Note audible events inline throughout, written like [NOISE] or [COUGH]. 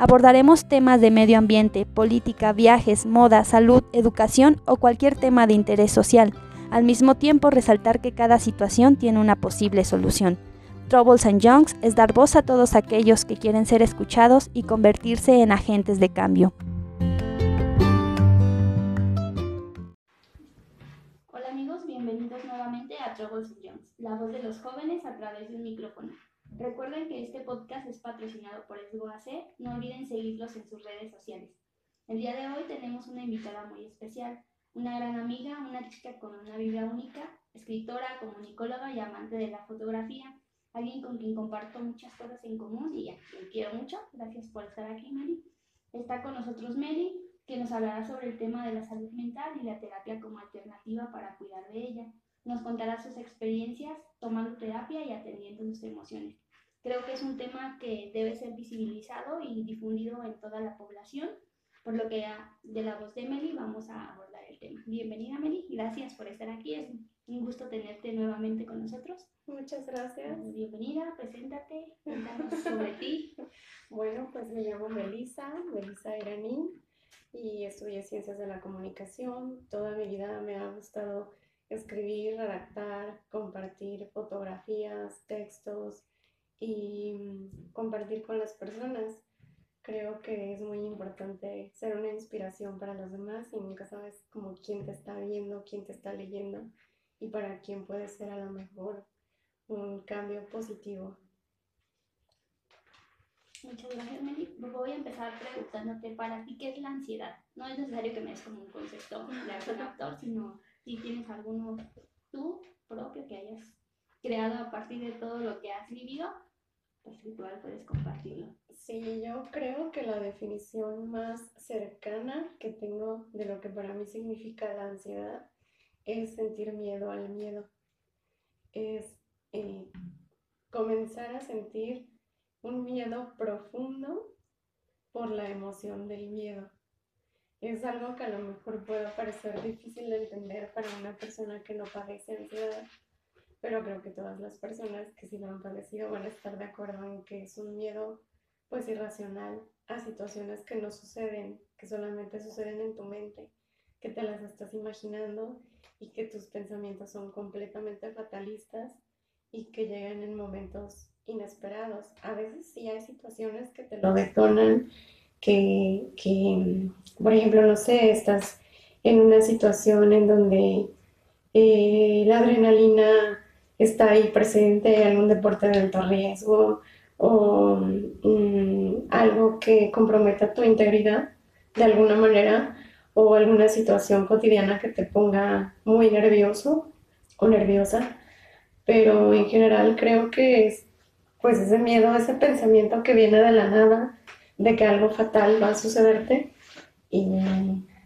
Abordaremos temas de medio ambiente, política, viajes, moda, salud, educación o cualquier tema de interés social al mismo tiempo resaltar que cada situación tiene una posible solución. Troubles and Youngs es dar voz a todos aquellos que quieren ser escuchados y convertirse en agentes de cambio. Hola amigos, bienvenidos nuevamente a Troubles and la voz de los jóvenes a través de un micrófono. Recuerden que este podcast es patrocinado por SGOAC, no olviden seguirlos en sus redes sociales. El día de hoy tenemos una invitada muy especial, una gran amiga, una chica con una vida única, escritora, comunicóloga y amante de la fotografía, alguien con quien comparto muchas cosas en común y a quien quiero mucho. Gracias por estar aquí, Meli. Está con nosotros Meli, que nos hablará sobre el tema de la salud mental y la terapia como alternativa para cuidar de ella. Nos contará sus experiencias tomando terapia y atendiendo sus emociones. Creo que es un tema que debe ser visibilizado y difundido en toda la población, por lo que de la voz de Meli vamos a abordar Bienvenida, Meli. Gracias por estar aquí. Es un gusto tenerte nuevamente con nosotros. Muchas gracias. Eh, bienvenida, preséntate, cuéntanos sobre ti. [LAUGHS] Bueno, pues me llamo Melisa, Melisa Iraní, y estudié Ciencias de la Comunicación. Toda mi vida me ha gustado escribir, redactar, compartir fotografías, textos y mm, compartir con las personas creo que es muy importante ser una inspiración para los demás y nunca sabes como quién te está viendo, quién te está leyendo y para quién puede ser a lo mejor un cambio positivo. Muchas gracias, Meli. Voy a empezar preguntándote para ti qué es la ansiedad. No es necesario que me des como un concepto de actor, sino si tienes alguno tú propio que hayas creado a partir de todo lo que has vivido, pues igual puedes compartirlo. Sí, yo creo que la definición más cercana que tengo de lo que para mí significa la ansiedad es sentir miedo al miedo. Es eh, comenzar a sentir un miedo profundo por la emoción del miedo. Es algo que a lo mejor puede parecer difícil de entender para una persona que no padece ansiedad, pero creo que todas las personas que sí lo han padecido van a estar de acuerdo en que es un miedo pues irracional a situaciones que no suceden, que solamente suceden en tu mente, que te las estás imaginando y que tus pensamientos son completamente fatalistas y que llegan en momentos inesperados. A veces sí hay situaciones que te lo detonan, que, que por ejemplo, no sé, estás en una situación en donde eh, la adrenalina está ahí presente, algún deporte de alto riesgo, o mm, algo que comprometa tu integridad de alguna manera o alguna situación cotidiana que te ponga muy nervioso o nerviosa, pero en general creo que es pues ese miedo, ese pensamiento que viene de la nada, de que algo fatal va a sucederte y,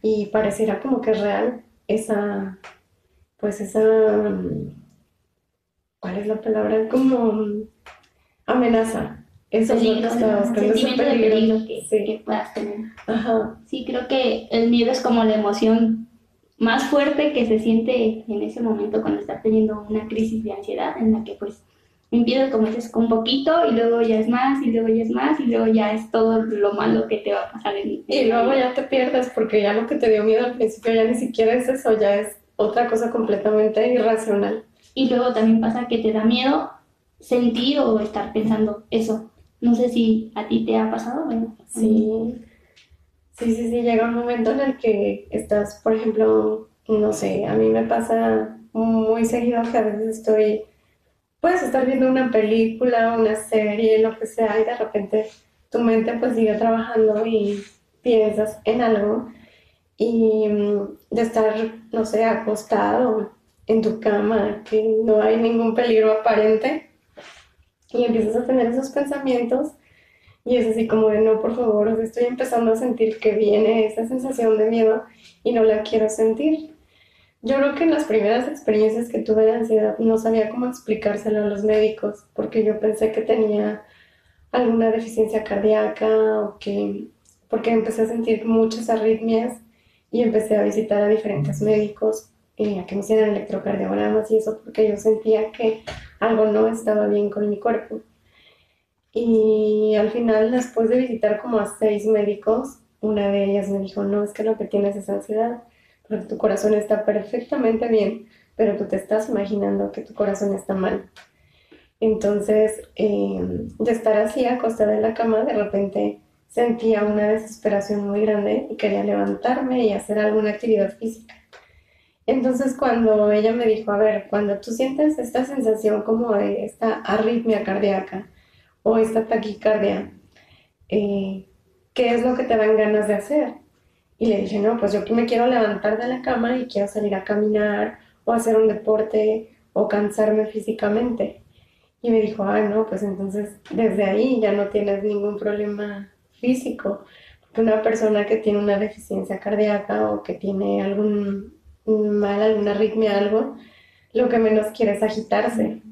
y pareciera como que es real esa, pues esa, ¿cuál es la palabra? Como amenaza. Eso es lo que sentimiento de peligro que, que, puedas tener. Ajá. Sí, creo que el miedo es como la emoción más fuerte que se siente en ese momento cuando estás teniendo una crisis de ansiedad en la que pues empiezas como dices con poquito y luego ya es más y luego ya es más y luego ya es todo lo malo que te va a pasar en, y luego ya te pierdes porque ya lo que te dio miedo al principio ya ni siquiera es eso ya es otra cosa completamente irracional y luego también pasa que te da miedo sentir o estar pensando eso. No sé si a ti te ha pasado. Bueno, sí. Sí, sí, sí, llega un momento en el que estás, por ejemplo, no sé, a mí me pasa muy seguido que a veces estoy, puedes estar viendo una película, una serie, lo que sea, y de repente tu mente pues sigue trabajando y piensas en algo y mm, de estar, no sé, acostado en tu cama, que no hay ningún peligro aparente, y empiezas a tener esos pensamientos y es así como de no, por favor, estoy empezando a sentir que viene esa sensación de miedo y no la quiero sentir. Yo creo que en las primeras experiencias que tuve de ansiedad no sabía cómo explicárselo a los médicos, porque yo pensé que tenía alguna deficiencia cardíaca o que, porque empecé a sentir muchas arritmias y empecé a visitar a diferentes médicos eh, a que me hicieran electrocardiogramas y eso, porque yo sentía que algo no estaba bien con mi cuerpo. Y al final, después de visitar como a seis médicos, una de ellas me dijo, no, es que lo que tienes es ansiedad, porque tu corazón está perfectamente bien, pero tú te estás imaginando que tu corazón está mal. Entonces, em, de estar así acostada en la cama, de repente sentía una desesperación muy grande y quería levantarme y hacer alguna actividad física. Entonces, cuando ella me dijo, a ver, cuando tú sientes esta sensación como de esta arritmia cardíaca o esta taquicardia, eh, ¿qué es lo que te dan ganas de hacer? Y le dije, no, pues yo me quiero levantar de la cama y quiero salir a caminar o hacer un deporte o cansarme físicamente. Y me dijo, ah, no, pues entonces desde ahí ya no tienes ningún problema físico. Porque una persona que tiene una deficiencia cardíaca o que tiene algún mal, alguna arritmia, algo, lo que menos quiere es agitarse.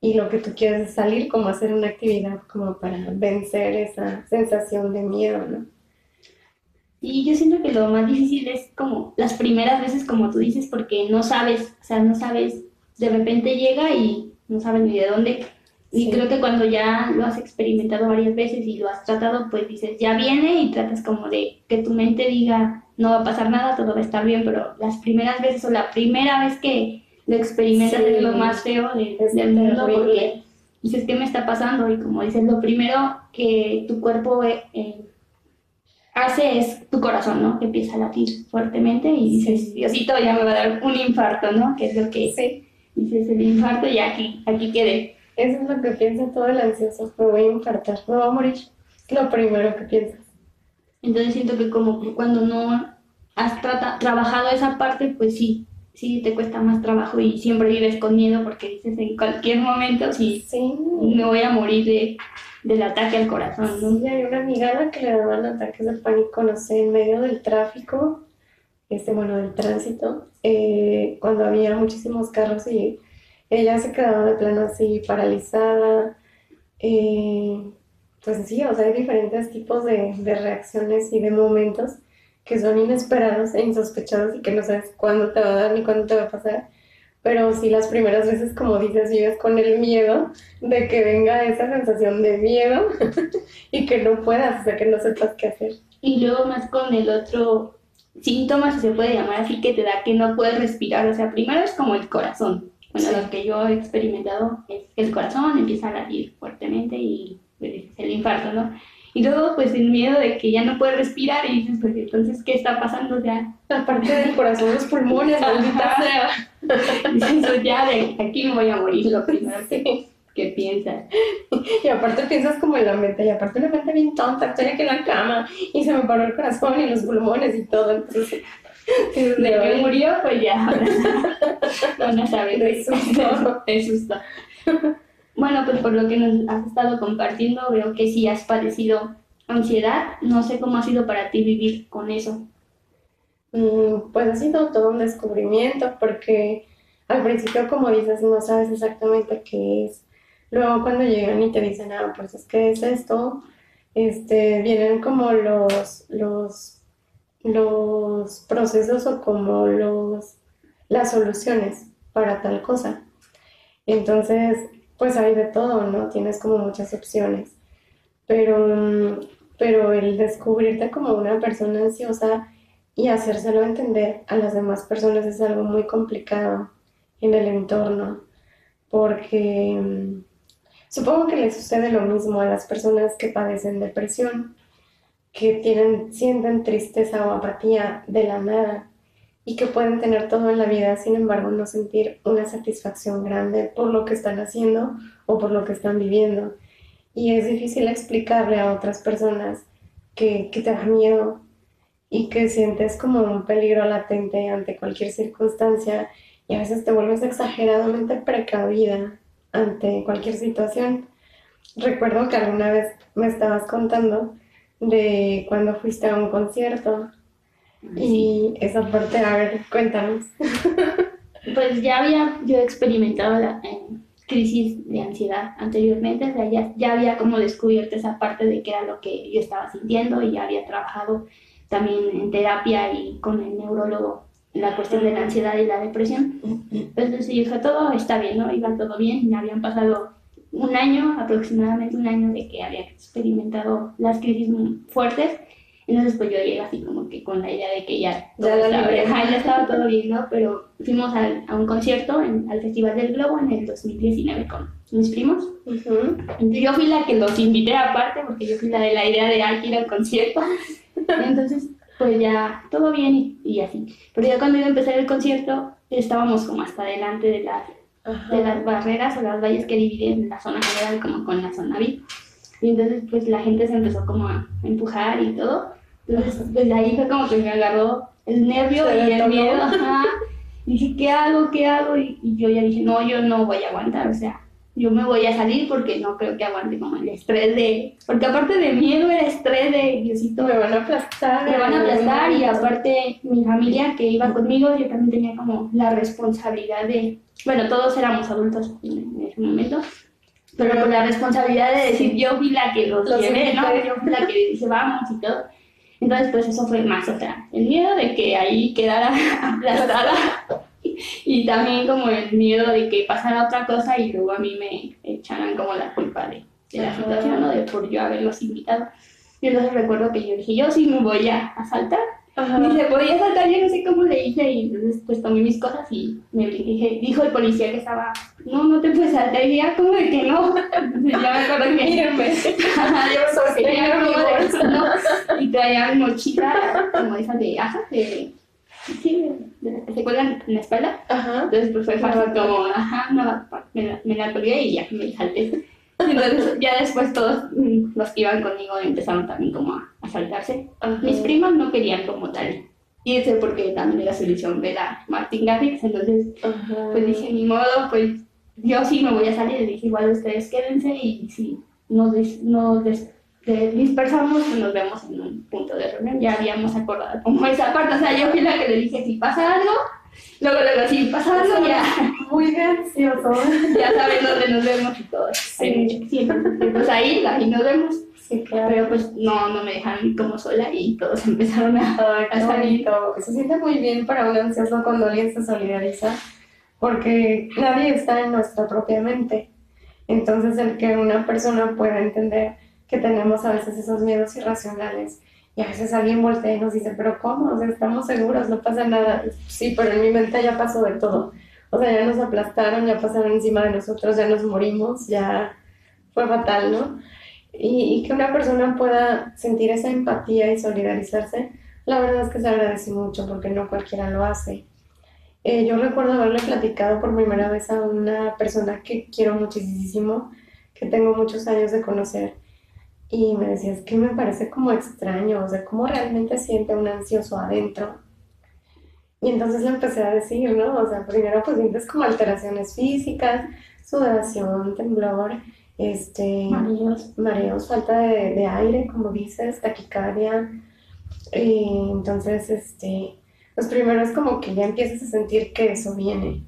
Y lo que tú quieres es salir como hacer una actividad como para vencer esa sensación de miedo, ¿no? Y yo siento que lo más difícil es como las primeras veces, como tú dices, porque no sabes, o sea, no sabes, de repente llega y no sabes ni de dónde. Y creo que cuando ya lo has experimentado varias veces y lo has tratado, pues dices, ya viene y tratas como de que tu mente diga, no va a pasar nada, todo va a estar bien, pero las primeras veces o la primera vez que lo experimentas es lo más feo de, del mundo porque dices, ¿qué me está pasando? Y como dices, lo primero que tu cuerpo eh, eh, hace es tu corazón, ¿no? Que empieza a latir fuertemente y dices, Diosito, ya me va a dar un infarto, ¿no? Que es lo que... Sí dices el infarto y aquí, aquí quedé. Eso es lo que piensa todo el ansioso, me voy a infartar, me voy a morir. Es lo primero que piensas. Entonces siento que como cuando no has trabajado esa parte, pues sí, sí te cuesta más trabajo y siempre vives con miedo porque dices en cualquier momento sí, sí. me voy a morir de, del ataque al corazón. ¿no? Sí, hay una amiga a la que le daban ataques de pánico, no sé, en medio del tráfico este, bueno, del tránsito, eh, cuando había muchísimos carros y ella se quedaba de plano así paralizada. Eh, pues sí, o sea, hay diferentes tipos de, de, reacciones y de momentos que son inesperados e insospechados y que no sabes cuándo te va a dar ni cuándo te va a pasar. Pero sí, las primeras veces, como dices, vives con el miedo de que venga esa sensación de miedo [LAUGHS] y que no puedas, o sea, que no sepas qué hacer. Y luego más con el otro síntomas, si se puede llamar así, que te da que no puedes respirar. O sea, primero es como el corazón. Bueno, lo que yo he experimentado es que el corazón empieza a latir fuertemente y pues, es el infarto, ¿no? Y luego, pues, el miedo de que ya no puedes respirar y dices, pues, entonces, ¿qué está pasando ya? La parte del corazón, los pulmones, [LAUGHS] maldita sea. [LAUGHS] Dices, ya de aquí me voy a morir, lo primero que ¿Qué piensas? Y aparte piensas como en la mente, y aparte una mente bien tonta, estoy aquí en la cama y se me paró el corazón y los pulmones y todo, entonces... De que murió, pues ya. [LAUGHS] no, no. De susto. De susto. Bueno, pues por lo que nos has estado compartiendo, veo que sí has padecido ansiedad. No sé cómo ha sido para ti vivir con eso. Mm, pues ha sido todo un descubrimiento porque al principio, como dices, no sabes exactamente qué es Luego cuando llegan y te dicen, ah, pues es que es esto, este, vienen como los, los, los procesos o como los, las soluciones para tal cosa. Entonces, pues hay de todo, ¿no? Tienes como muchas opciones. Pero, pero el descubrirte como una persona ansiosa y hacérselo entender a las demás personas es algo muy complicado en el entorno, porque Supongo que le sucede lo mismo a las personas que padecen depresión, que tienen, sienten tristeza o apatía de la nada y que pueden tener todo en la vida, sin embargo no sentir una satisfacción grande por lo que están haciendo o por lo que están viviendo. Y es difícil explicarle a otras personas que, que te da miedo y que sientes como un peligro latente ante cualquier circunstancia y a veces te vuelves exageradamente precavida ante cualquier situación. Recuerdo que alguna vez me estabas contando de cuando fuiste a un concierto Y esa parte, a ver, cuéntanos. [LAUGHS] Pues ya había yo experimentado la eh, crisis de ansiedad anteriormente, o sea, ya, ya había como descubierto esa parte de que era lo que yo estaba sintiendo y ya había trabajado también en terapia y con el neurólogo la cuestión de la ansiedad y la depresión. Entonces dije, todo está bien, ¿no? Iba todo bien, me habían pasado un año, aproximadamente un año de que había experimentado las crisis muy fuertes. Entonces pues yo llegué así como que con la idea de que ya, Ya la estaba, ya estaba todo bien, ¿no? Pero fuimos al- a un concierto en- al Festival del Globo en el 2019 con mis primos. Ujú. Entonces, yo fui la que los invité aparte, porque yo fui la de la idea de hay que ir al concierto. [LAUGHS] Entonces, pues ya todo bien y, y así. Pero ya cuando iba a empezar el concierto, estábamos como hasta delante de las, Ajá. de las barreras o las valles que dividen la zona general como con la zona VIP. Y entonces, pues la gente se empezó como a empujar y todo. Entonces, pues ahí fue como que me agarró el nervio Se y el miedo. Ajá. Y dije, ¿qué hago? ¿Qué hago? Y, y yo ya dije, no, yo no voy a aguantar. O sea, yo me voy a salir porque no creo que aguante como el estrés de... Porque aparte de miedo era estrés de Diosito, Me van a aplastar. me van a aplastar y aparte mi familia que iba conmigo, yo también tenía como la responsabilidad de... Bueno, todos éramos adultos en, ese momento, pero con la responsabilidad de decir yo fui la que los, Los llevé, ¿no? Yo fui la que dije vamos y todo. Entonces, pues eso fue más, o sea, el miedo de que ahí quedara [LAUGHS] aplastada y también como el miedo de que pasara otra cosa y luego a mí me echaran como la culpa de, de la situación o de por yo haberlos invitado. Y entonces recuerdo que yo dije, yo sí me voy a, a saltar. Ajá. Y se podía saltar, yo no sé cómo le hice. Y entonces pues tomé mis cosas y me dije, dijo el policía que estaba, no, no te puedes saltar. Y dije, ah, ¿cómo de que no? [LAUGHS] Ya me acuerdo que... Mírenme. [LAUGHS] Ajá, yo como de no, y traía mi mochila como esa de aja, de, sí, de, las que se cuelgan en la espalda. Ajá. Entonces pues fue fácil como, ajá, backpack, me la, me la colgué y ya me salté. Entonces ya después todos mm, los que iban conmigo empezaron también como a, a saltarse. Ajá. Mis primas no querían como tal irse porque también era su ilusión ver a Martin Garrix, entonces Ajá. pues dije, ni modo, pues yo sí me voy a salir. Le dije, igual ustedes quédense y si nos, dis- nos des- de- dispersamos, pues nos vemos en un punto de reunión. Ya habíamos acordado como esa parte. O sea, yo fui la que le dije, si pasa algo, luego luego, si pasa algo, ya, Muy gracioso. ya saben dónde nos vemos y todo. Sí. Sí, entonces, pues ahí, ahí nos vemos. Sí, claro. Pero pues no, no me dejaron como sola y todos [LAUGHS] empezaron a... Ay, a salir. bonito. Se siente muy bien para un ansioso cuando alguien se solidariza, porque nadie está en nuestra propia mente. Entonces, el que una persona pueda entender que tenemos a veces esos miedos irracionales y a veces alguien voltea y nos dice, pero ¿cómo? O sea, estamos seguros, no pasa nada. Sí, pero en mi mente ya pasó de todo. O sea, ya nos aplastaron, ya pasaron encima de nosotros, ya nos morimos, ya fue fatal, ¿no? Y, y que una persona pueda sentir esa empatía y solidarizarse, la verdad es que se agradece mucho porque no cualquiera lo hace. Eh, yo recuerdo haberle platicado por primera vez a una persona que quiero muchísimo, que tengo muchos años de conocer, y me decía, es que me parece como extraño, o sea, cómo realmente siente un ansioso adentro. Y entonces le empecé a decir, ¿no? O sea, primero pues sientes como alteraciones físicas, sudoración, temblor, este, Mareos. mareos, falta de, de aire, como dices, taquicardia. Y entonces, este, pues primero es como que ya empiezas a sentir que eso viene.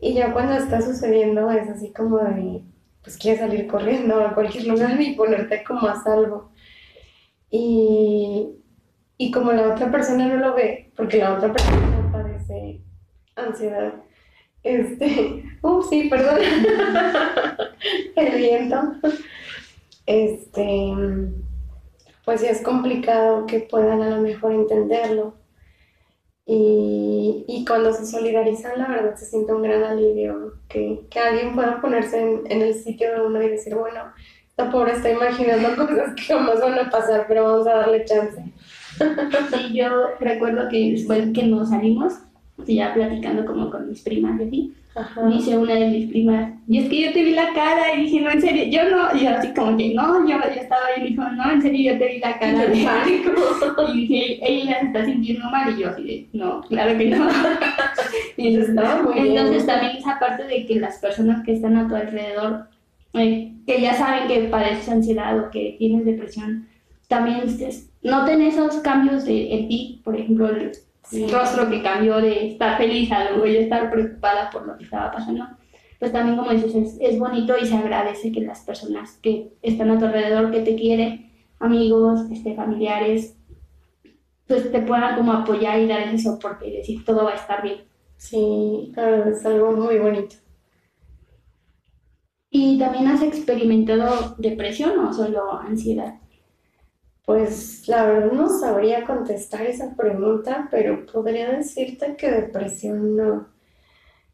Y ya cuando está sucediendo es así como de, pues quieres salir corriendo a cualquier lugar y ponerte como a salvo. Y, y como la otra persona no lo ve, porque la otra persona no padece ansiedad, este, [LAUGHS] uh, sí, perdón, [LAUGHS] el viento, este, pues sí es complicado que puedan a lo mejor entenderlo. Y, y cuando se solidarizan, la verdad se siente un gran alivio que, que alguien pueda ponerse en, en el sitio de uno y decir, bueno, esta pobre está imaginando [LAUGHS] cosas que jamás van a pasar, pero vamos a darle chance. Sí, yo recuerdo que después que nos salimos, ya platicando como con mis primas y así, Ajá. dice una de mis primas, y es que yo te vi la cara, y dije, no, en serio, yo no, y yo así como que, no, yo, yo estaba ahí, y dijo, no, en serio, yo te vi la cara, de [LAUGHS] pánico. y dije, ella se está sintiendo mal, y yo así de, no, claro que no. [LAUGHS] y entonces, Estaba muy bien. entonces también esa parte de que las personas que están a tu alrededor, eh, que ya saben que padeces ansiedad o que tienes depresión, también noten esos cambios de, en ti, por ejemplo, el rostro que cambió de estar feliz a luego yo estar preocupada por lo que estaba pasando, pues también como dices, es, es bonito y se agradece que las personas que están a tu alrededor, que te quieren, amigos, este, familiares, pues te puedan como apoyar y dar ese soporte y decir todo va a estar bien. Sí, claro, es algo muy bonito. ¿Y también has experimentado depresión o solo ansiedad? Pues la verdad no sabría contestar esa pregunta, pero podría decirte que depresión no.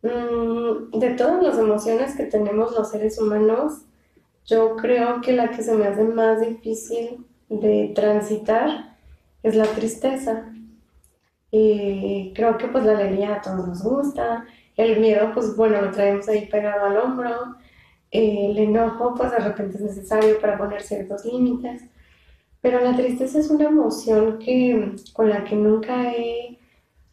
Mm, de todas las emociones que tenemos los seres humanos, yo creo que la que se me hace más difícil de transitar es la tristeza. Y creo que pues la alegría a todos nos gusta, el miedo pues bueno lo traemos ahí pegado al hombro, el enojo pues de repente es necesario para poner ciertos límites. Pero la tristeza es una emoción que, con la que nunca he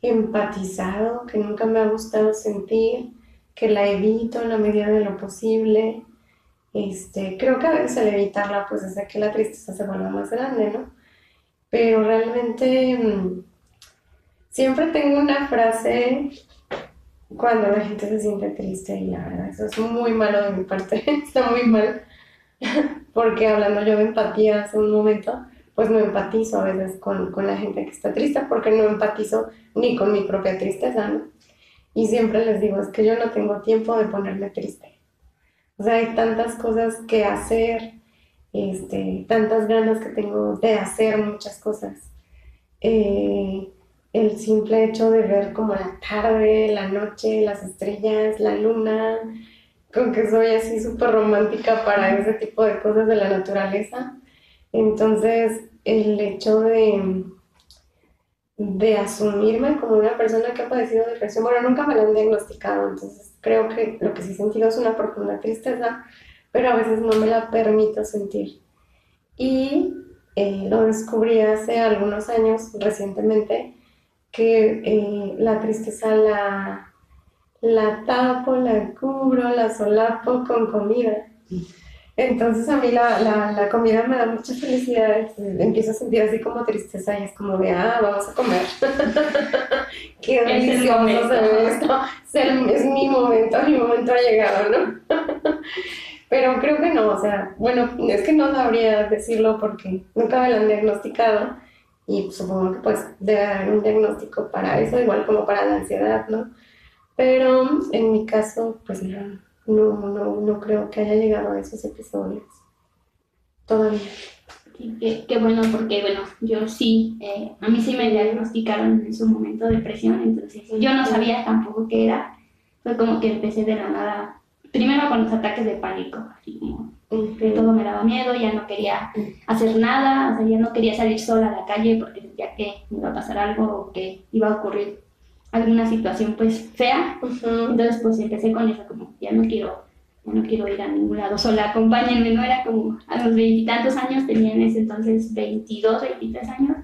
empatizado, que nunca me ha gustado sentir, que la evito en la medida de lo posible. Este, creo que a veces al evitarla, pues hace que la tristeza se vuelva más grande, ¿no? Pero realmente mm, siempre tengo una frase cuando la gente se siente triste y la verdad, eso es muy malo de mi parte, [LAUGHS] está muy mal [LAUGHS] porque hablando yo de empatía hace un momento, pues no empatizo a veces con, con, la gente que está triste, porque no empatizo ni con mi propia tristeza, ¿no? Y siempre les digo, es que yo no tengo tiempo de ponerme triste. O sea, hay tantas cosas que hacer, este, tantas ganas que tengo de hacer muchas cosas. Eh, el simple hecho de ver como la tarde, la noche, las estrellas, la luna, con que soy así súper romántica para ese tipo de cosas de la naturaleza. Entonces, el hecho de, de asumirme como una persona que ha padecido depresión, bueno, nunca me lo han diagnosticado, entonces creo que lo que sí he sentido es una profunda tristeza, pero a veces no me la permito sentir. Y eh, lo descubrí hace algunos años, recientemente, que eh, la tristeza la la tapo, la cubro, la solapo con comida. Entonces a mí la, la, la, comida me da mucha felicidad, empiezo a sentir así como tristeza y es como de, ah, vamos a comer. [LAUGHS] Qué delicioso se ve esto. Es, mi momento, mi momento ha llegado, ¿no? [LAUGHS] Pero creo que no, o sea, bueno, es que no sabría decirlo porque nunca me lo han diagnosticado y supongo que pues debe haber un diagnóstico para eso, igual como para la ansiedad, ¿no? Pero en mi caso, pues no, no, no, creo que haya llegado a esos episodios. Todavía. Qué, bueno, porque bueno, yo sí, eh, a mí sí me diagnosticaron en su momento depresión, entonces yo no sabía tampoco qué era. Fue como que empecé de la nada, primero con los ataques de pánico, así como que todo me daba miedo, ya no quería hacer nada, o sea, ya no quería salir sola a la calle porque sentía que me iba a pasar algo o que iba a ocurrir alguna situación pues fea. Entonces pues empecé con eso, como ya no quiero, ya no quiero ir a ningún lado sola, acompáñenme, ¿no? Era como a los veintitantos años, tenía en ese entonces 22, 23 años.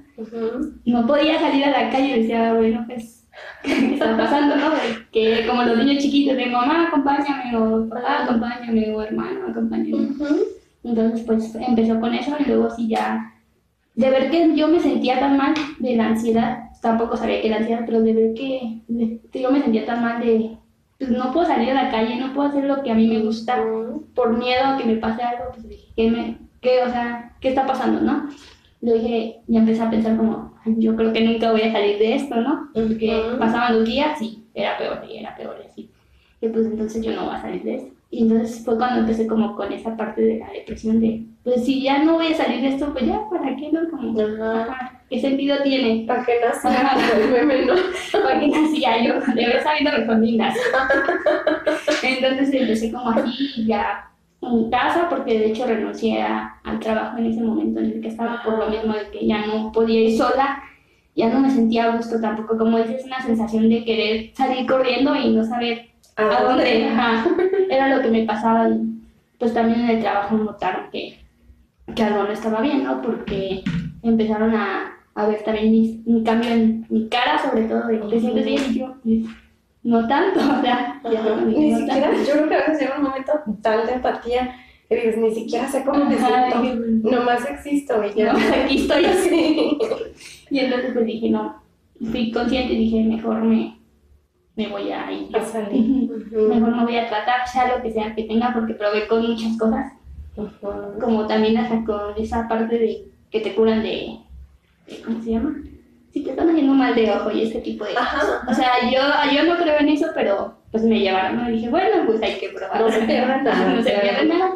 No podía salir a la calle y decía, bueno, pues, [LAUGHS] ¿qué está pasando, no? Que como los niños chiquitos de mamá, acompáñame, o papá, acompáñame, o hermano, acompáñame. Entonces pues empezó con eso y luego sí ya, de ver que yo me sentía tan mal de la ansiedad, tampoco sabía que era ansiedad, pero de ver que, yo me sentía tan mal de, pues no puedo salir a la calle, no puedo hacer lo que a mí me gusta por miedo a que me pase algo, pues dije, ¿qué, me, qué, o sea, ¿qué está pasando, no? Le dije, ya empecé a pensar como, yo creo que nunca voy a salir de esto, ¿no? Porque pasaban los días y era peor y era peor y así. Y pues entonces yo no voy a salir de esto. Y entonces fue cuando empecé como con esa parte de la depresión de, pues si ya no voy a salir de esto, pues ya, ¿para qué no? Como, ¿Qué sentido tiene? ¿Para qué nacía? [LAUGHS] ¿Para qué nacía yo? De haber sabido mejor Entonces empecé como así ya en casa, porque de hecho renuncié al trabajo en ese momento en el que estaba por lo mismo de que ya no podía ir sola, ya no me sentía a gusto tampoco, como dices, una sensación de querer salir corriendo y no saber a, dónde, era lo que me pasaba y pues también en el trabajo notaron que, que algo no estaba bien, ¿no? Porque empezaron a, a ver también mi, cambio en mi cara, sobre todo, de te sientes bien y yo, pues, no tanto, [LAUGHS] o sea, Ni siquiera, yo creo que a veces llega un momento tal de empatía y dices, ni siquiera sé cómo me siento, nomás existo y ya. no, aquí estoy así. [LAUGHS] Sí. Y entonces pues dije, no, fui consciente y dije, mejor me, me voy a ir. A salir. Mejor me voy a tratar, sea lo que sea que tenga, porque probé con muchas cosas, como también hasta con esa parte de que te curan de, de- ¿cómo se llama? Si te están haciendo mal de ojo y ese tipo de Ajá. O sea, yo, yo no creo en eso, pero pues me llevaron. Y dije, bueno, pues hay que probar. No se pierde nada, no se pierde nada.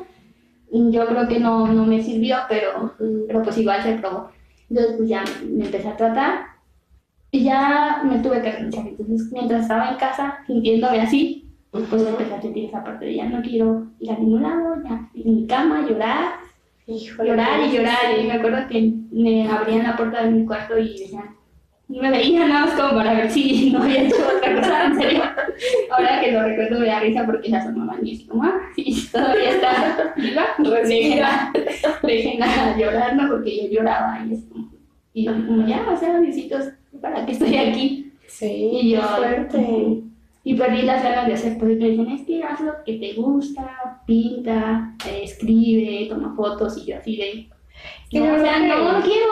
Yo creo que no, no me sirvió, pero, pero pues igual se probó. Entonces pues ya me empecé a tratar y ya me tuve que renunciar. Entonces mientras estaba en casa sintiéndome así, pues empecé a sentir esa parte de ya no quiero ir a ningún lado, ya en mi cama, llorar, Híjole, llorar y sí. llorar. Y me acuerdo que me abrían la puerta de mi cuarto y decían, me veían nada más como para ver si no había hecho otra cosa, en serio. Ahora que lo recuerdo me da risa porque la sonaban y así como, ah, sí, todavía está viva, [LAUGHS] déjenla, déjenla llorar, ¿no? Porque yo lloraba y es como, y yo como, ya, o sea, besitos, ¿para qué estoy aquí? Sí, Y yo, fuerte. Y perdí las ganas de hacer, porque me dicen, es que haz lo que te gusta, pinta, eh, escribe, toma fotos, y yo así de... que No, o sea, no, no quiero,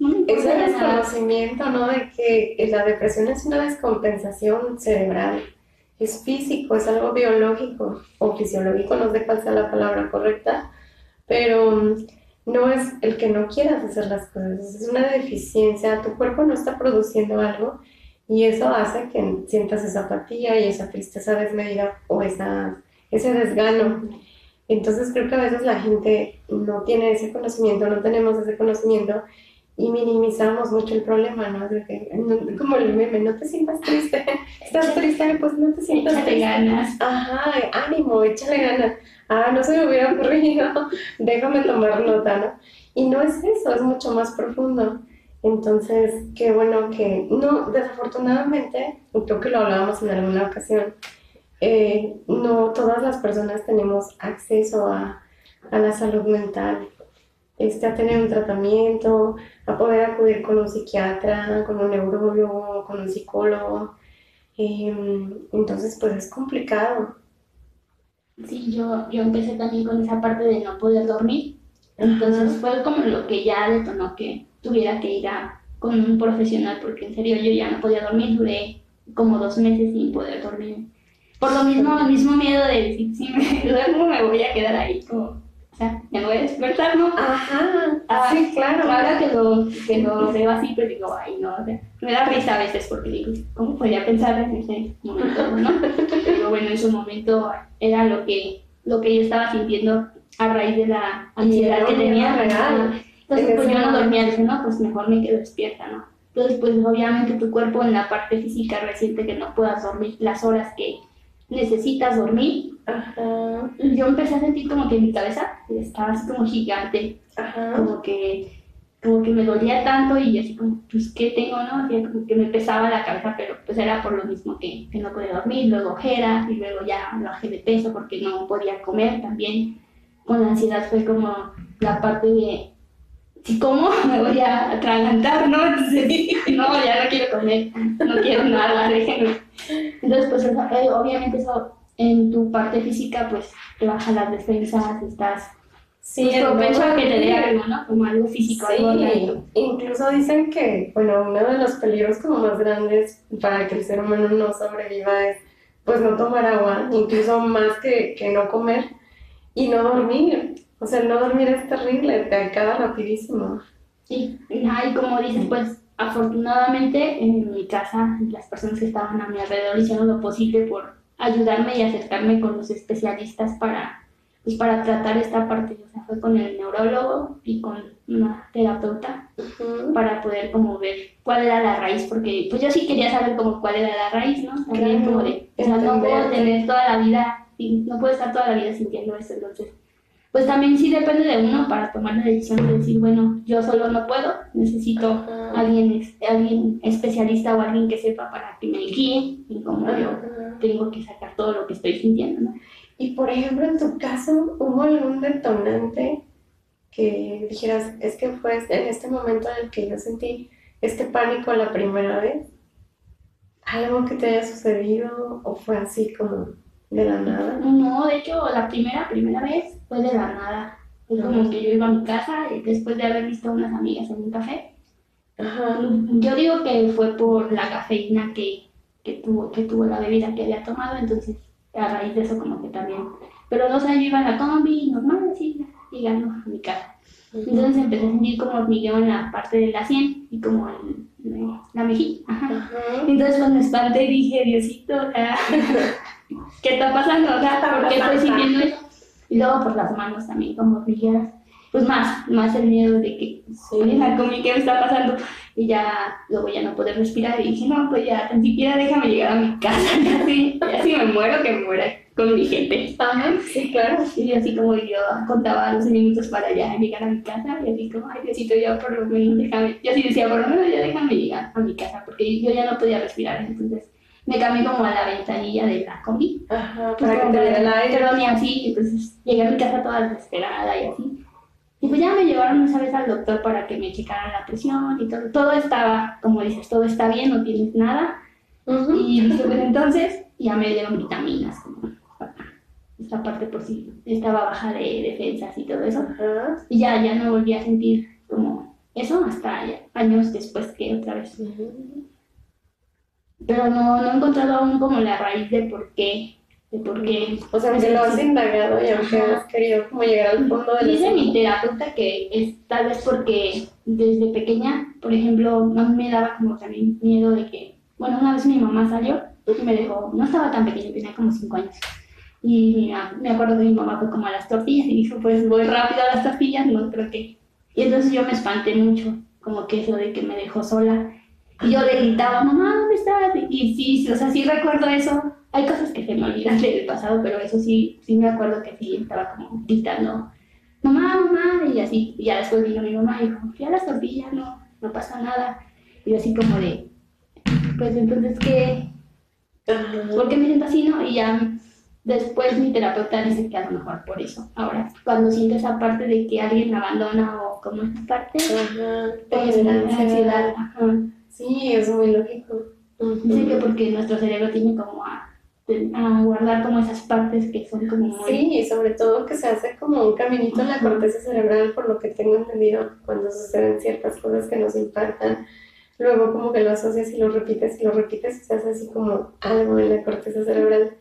no importa nada. desconocimiento, ¿no? De que la depresión es una descompensación cerebral, es físico, es algo biológico o fisiológico, no sé cuál sea la palabra correcta, pero mm, no es el que no quieras hacer las cosas, es una deficiencia, tu cuerpo no está produciendo algo y eso hace que sientas esa apatía y esa tristeza desmedida o esa, ese desgano. Entonces creo que a veces la gente no tiene ese conocimiento, no tenemos ese conocimiento y minimizamos mucho el problema, ¿no? De que, no- como el meme, no te sientas triste, [LAUGHS] estás triste, pues no te sientas Échale triste. ganas. Ajá, ánimo, échale ganas. Ah, no se me hubiera ocurrido, [LAUGHS] déjame tomar nota, ¿no? Y no es eso, es mucho más profundo. Entonces, qué bueno que, no, desafortunadamente, y creo que lo hablábamos en alguna ocasión, eh, no todas las personas tenemos acceso a, a la salud mental, este, a tener un tratamiento, a poder acudir con un psiquiatra, con un neurólogo, con un psicólogo. Em, entonces, pues es complicado. Sí, yo, yo empecé también con esa parte de no poder dormir. Entonces fue como lo que ya detonó que tuviera que ir a, con un profesional, porque en serio yo ya no podía dormir, duré como dos meses sin poder dormir. Por lo mismo, el mismo miedo de decir, si me [LAUGHS] duermo me voy a quedar ahí, como, o sea, ya no voy a despertar, ¿no? Ajá, Ah, sí, claro. Ahora que lo, que lo veo así, pues digo, ay, no, o sea, me da risa a veces porque digo, ¿cómo podía pensar en ese momento, no? [LAUGHS] Pero bueno, en su momento era lo que, lo que yo estaba sintiendo a raíz de la ansiedad que tenía. real. Entonces, En pues yo no dormía, dije, no, pues mejor me quedo despierta, ¿no? Entonces, pues obviamente tu cuerpo en la parte física resiente que no puedas dormir las horas que necesitas dormir. Ajá, Yo empecé a sentir como que mi cabeza estaba así como gigante, ajá. como que como que me dolía tanto y así como, pues, ¿qué tengo, no? Así como que me pesaba la cabeza, pero pues era por lo mismo que, que no podía dormir, luego ojeras y luego ya bajé de peso porque no podía comer también. Con la ansiedad fue como la parte de, si como, [LAUGHS] me voy a atragantar, ¿no? Entonces, no, ya no quiero comer, no quiero nada, déjenme. Entonces, pues eh, obviamente eso en tu parte física, pues te baja las defensas, estás Sí, pues, propenso a que te dé algo, ¿no? Como algo físico, algo Sí, orgánico. incluso dicen que, bueno, uno de los peligros como más grandes para que el ser humano no sobreviva es, pues, no tomar agua, incluso más que, que no comer y no dormir. O sea, el no dormir es terrible, te acaba rapidísimo. Sí, ajá, y como dices, pues afortunadamente en mi casa las personas que estaban a mi alrededor hicieron lo posible por ayudarme y acercarme con los especialistas para, pues, para tratar esta parte. O sea, fue con el neurólogo y con una terapeuta para poder como ver cuál era la raíz, porque pues yo sí quería saber como cuál era la raíz, ¿no? También Claro, como de, o sea, no puedo tener toda la vida, no puedo estar toda la vida sintiendo esto, entonces, pues también sí depende de uno para tomar la decisión de decir, bueno, yo solo no puedo, necesito Ajá. alguien, alguien especialista o alguien que sepa para que me guíe en cómo yo Ajá. tengo que sacar todo lo que estoy sintiendo, ¿no? Y por ejemplo, en tu caso, ¿hubo algún detonante que dijeras, es que fue en este momento en el que yo sentí este pánico la primera vez? ¿Algo que te haya sucedido o fue así como de la nada. No, de hecho, la primera, primera vez fue de la nada. Fue como que yo iba a mi casa después de haber visto a unas amigas en un café. Ajá. Yo digo que fue por la cafeína que, que, tuvo, que tuvo la bebida que había tomado, entonces a raíz de eso como que también. Pero no sé, yo iba a la combi, normal, así, llegando a mi casa. Entonces empecé a sentir como hormigueo en la parte de la sien y como en, en la mejilla. Ajá. Entonces cuando me espanté dije, Diosito, sea, [LAUGHS] ¿qué está pasando? O sea, ¿por qué estoy sintiendo eso? Y luego por las manos también como hormigueas. Pues más, más el miedo de que oye, en la comida, ¿qué me está pasando? Y ya, luego ya no poder respirar y dije, no, pues ya, tan siquiera déjame llegar a mi casa, y así, y así me muero, que muera con mi gente. Ajá, sí, claro. Y así como yo contaba los minutos para ya llegar a mi casa, y así como, ay Diosito, ya por lo menos déjame, yo así decía, por lo menos ya déjame llegar a mi casa, porque yo ya no podía respirar, entonces me cambié como a la ventanilla de la combi, Ajá, pues para que te diera el aire. pero ni así, entonces llegué a mi casa toda desesperada y así. Y pues ya me llevaron esa vez al doctor para que me checaran la presión y todo. Todo estaba, como dices, todo está bien, no tienes nada. Ujú. Y dije, pues entonces ya me dieron vitaminas, como esta parte por si estaba baja de defensas y todo eso. Ajá. Y ya, ya no volví a sentir como eso hasta años después que otra vez. Ujú. Pero no, no he encontrado aún como la raíz de por qué, de por qué. O sea, aunque lo has indagado y aunque has querido como llegar al fondo del Dice mi terapeuta que es tal vez porque desde pequeña, por ejemplo, mí me daba como también miedo de que, bueno, una vez mi mamá salió y me dejó, no estaba tan pequeña, tenía como 5 años. Y me acuerdo que mi mamá fue como a las tortillas y dijo, pues voy rápido a las tortillas, no creo que... Y entonces yo me espanté mucho, como que eso de que me dejó sola. Y yo le gritaba, mamá, ¿dónde estás? Y sí, sí, o sea, sí recuerdo eso. Hay cosas que se me olvidan del pasado, pero eso sí, sí me acuerdo que sí estaba como gritando, mamá, mamá, y así. Y ya después vino mi mamá y dijo, fui a las tortillas, no, no pasa nada. Y yo así como de, pues entonces, ¿qué? ¿Por qué me siento así, no? Y ya después mi terapeuta dice que a lo mejor por eso. Ahora, cuando siento esa parte de que alguien me abandona o como esa parte, Ajá. Te pues genera da ansiedad. ansiedad. Ajá. Sí, es muy lógico. Dice que porque nuestro cerebro tiene como a, a guardar como esas partes que son como muy... Sí, y sobre todo que se hace como un caminito en la corteza cerebral, por lo que tengo entendido, cuando suceden ciertas cosas que nos impactan. Luego como que lo asocias y lo repites y lo repites y se hace así como algo en la corteza cerebral.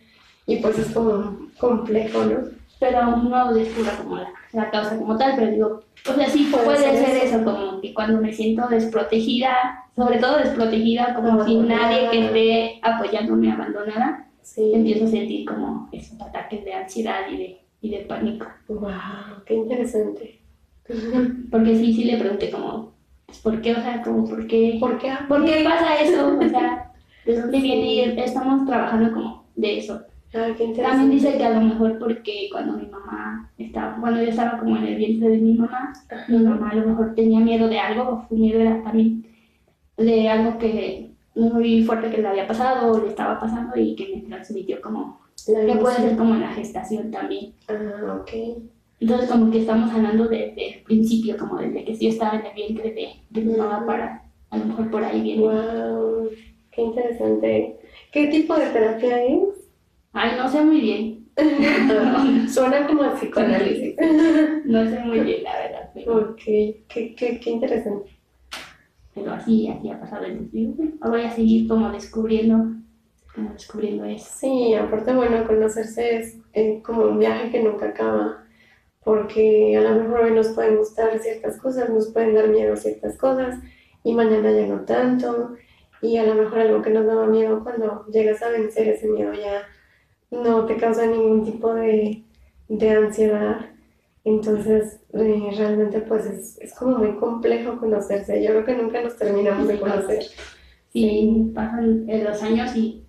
Y pues es como complejo, ¿no? Pero no descubra como la, la causa como tal, pero digo, o sea, sí Puede puede, ser ser eso. eso, como que cuando me siento desprotegida, sobre todo desprotegida, como sin Abandonada. nadie que esté apoyándome, abandonada, Sí. empiezo a sentir como esos ataques de ansiedad y de, y de pánico. Wow, qué interesante. Porque sí, sí le pregunté como, pues, ¿por qué? O sea, como, ¿por qué? ¿Por qué? ¿Por qué pasa eso? O sea, ¿de dónde [LAUGHS] viene? Y estamos trabajando como de eso. Ah, qué. También dice que a lo mejor porque cuando mi mamá estaba, cuando yo estaba como en el vientre de mi mamá, mi mamá a lo mejor tenía miedo de algo, o su miedo era también de algo que muy fuerte que le había pasado o le estaba pasando y que me transmitió como, La que puede ser como la gestación también. Ah, ok. Entonces como que estamos hablando desde el principio, como desde que yo estaba en el vientre de, de mi mamá para, a lo mejor por ahí viene. Wow, qué interesante. ¿Qué tipo de terapia es? Ay, no sé muy bien, [LAUGHS] Suena como psicoanálisis. [LAUGHS] no sé muy bien la verdad, pero... Ok, qué, qué, qué interesante. pero así, así ha pasado. Digo, bueno, voy a seguir como descubriendo, como descubriendo eso. Sí, aparte, bueno, conocerse es eh, como un viaje que nunca acaba, porque a lo mejor hoy nos pueden gustar ciertas cosas, nos pueden dar miedo ciertas cosas, y mañana ya no tanto, y a lo mejor algo que nos daba miedo cuando llegas a vencer ese miedo ya no te causa ningún tipo de, de ansiedad. Entonces, eh, realmente pues es, es como muy complejo conocerse. Yo creo que nunca nos terminamos de conocer. Sí, pasan los años y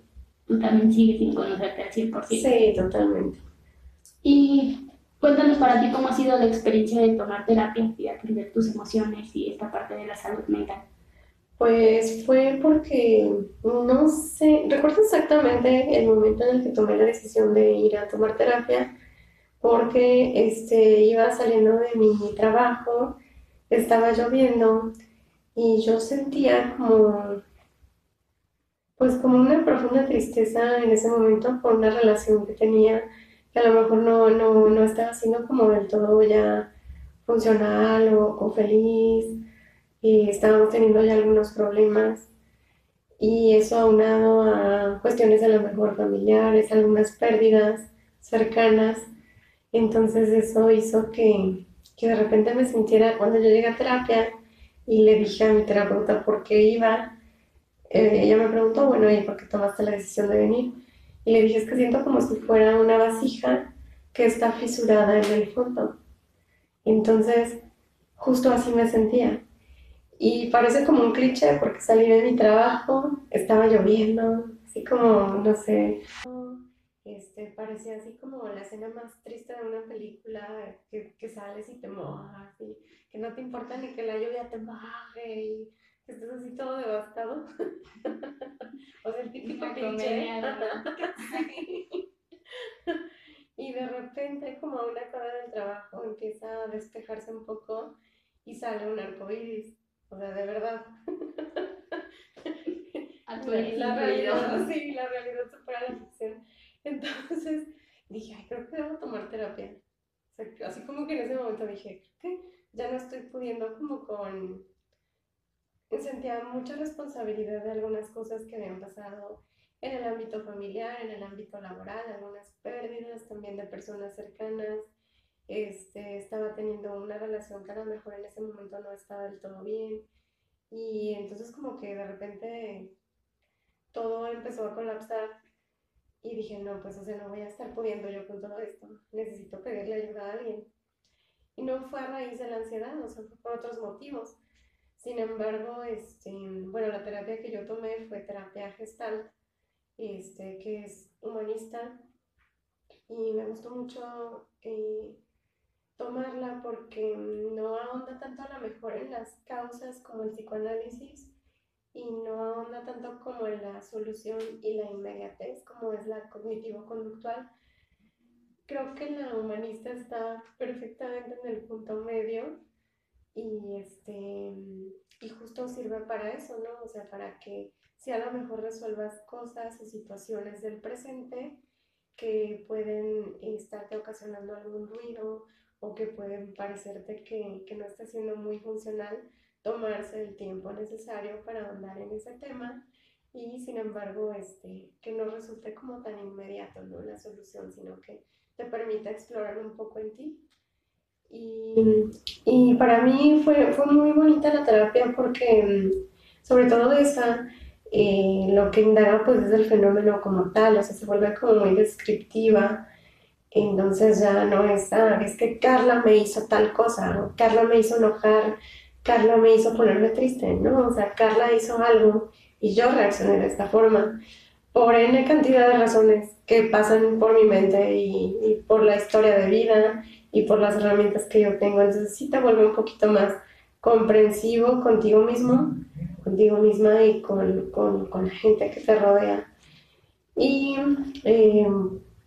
tú también sigues sin conocerte al 100%. Sí, totalmente. Y cuéntanos para ti cómo ha sido la experiencia de tomar terapia y atender tus emociones y esta parte de la salud mental. Pues fue porque, no sé, recuerdo exactamente el momento en el que tomé la decisión de ir a tomar terapia, porque este, iba saliendo de mi trabajo, estaba lloviendo y yo sentía como, pues como una profunda tristeza en ese momento por una relación que tenía que a lo mejor no, no, no estaba siendo como del todo ya funcional o, o feliz estábamos teniendo ya algunos problemas y eso aunado a cuestiones a lo mejor familiares, algunas pérdidas cercanas, entonces eso hizo que, que de repente me sintiera, cuando yo llegué a terapia y le dije a mi terapeuta por qué iba, eh, ella me preguntó, bueno, ¿y por qué tomaste la decisión de venir? Y le dije, es que siento como si fuera una vasija que está fisurada en el fondo. Entonces, justo así me sentía. Y parece como un cliché porque salí de mi trabajo, estaba lloviendo, así como, no sé, este, parecía así como la escena más triste de una película que, que sales y te mojas y que no te importa ni que la lluvia te moje y que estés así todo devastado. [LAUGHS] o sea, el típico cliché. [LAUGHS] y de repente, como una cosa del trabajo, empieza a despejarse un poco y sale un arco iris. O sea, de verdad. [LAUGHS] La, la realidad, [LAUGHS] sí, la realidad supera la ficción. Entonces dije, ay, creo que debo tomar terapia. O sea, así como que en ese momento dije, creo que ya no estoy pudiendo como con... Sentía mucha responsabilidad de algunas cosas que habían pasado en el ámbito familiar, en el ámbito laboral, algunas pérdidas también de personas cercanas. Este, estaba teniendo una relación que a lo mejor en ese momento no estaba del todo bien. Y entonces como que de repente todo empezó a colapsar y dije, no, pues o sea, no voy a estar pudiendo yo con todo esto. Necesito pedirle ayuda a alguien. Y no fue a raíz de la ansiedad, o sea, fue por otros motivos. Sin embargo, este, bueno, la terapia que yo tomé fue terapia gestal, este, que es humanista. Y me gustó mucho eh, tomarla porque no ahonda tanto a lo mejor en las causas como el psicoanálisis y no ahonda tanto como en la solución y la inmediatez como es la cognitivo-conductual. Creo que la humanista está perfectamente en el punto medio y, este, y justo sirve para eso, ¿no? O sea, para que si a lo mejor resuelvas cosas o situaciones del presente que pueden estarte ocasionando algún ruido o que pueden parecerte que, que no está siendo muy funcional, tomarse el tiempo necesario para ahondar en ese tema y sin embargo este, que no resulte como tan inmediato ¿no? la solución, sino que te permita explorar un poco en ti. Y, y para mí fue, fue muy bonita la terapia porque sobre todo esa, eh, lo que indaga pues es el fenómeno como tal, o sea, se vuelve como muy descriptiva. Entonces ya no es, ah, es que Carla me hizo tal cosa, o Carla me hizo enojar, Carla me hizo ponerme triste, ¿no? O sea, Carla hizo algo y yo reaccioné de esta forma por N cantidad de razones que pasan por mi mente y, por la historia de vida y por las herramientas que yo tengo. Entonces sí te vuelve un poquito más comprensivo contigo mismo, contigo misma y con, con, con la gente que te rodea. Y eh,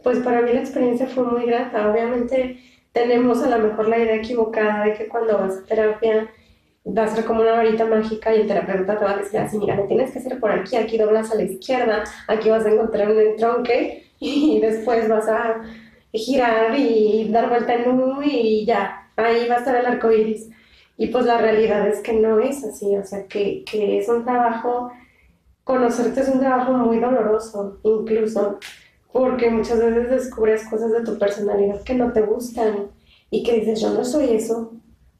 pues para mí la experiencia fue muy grata. Obviamente tenemos a lo mejor la idea equivocada de que cuando vas a terapia va a ser como una varita mágica y el terapeuta te va a decir así, mira, le tienes que hacer por aquí, aquí doblas a la izquierda, aquí vas a encontrar un entronque [LAUGHS] y después vas a girar y dar vuelta en U y ya, ahí va a estar el arco iris. Y pues la realidad es que no es así, o sea, que, que es un trabajo, conocerte es un trabajo muy doloroso, incluso, porque muchas veces descubres cosas de tu personalidad que no te gustan y que dices, yo no soy eso,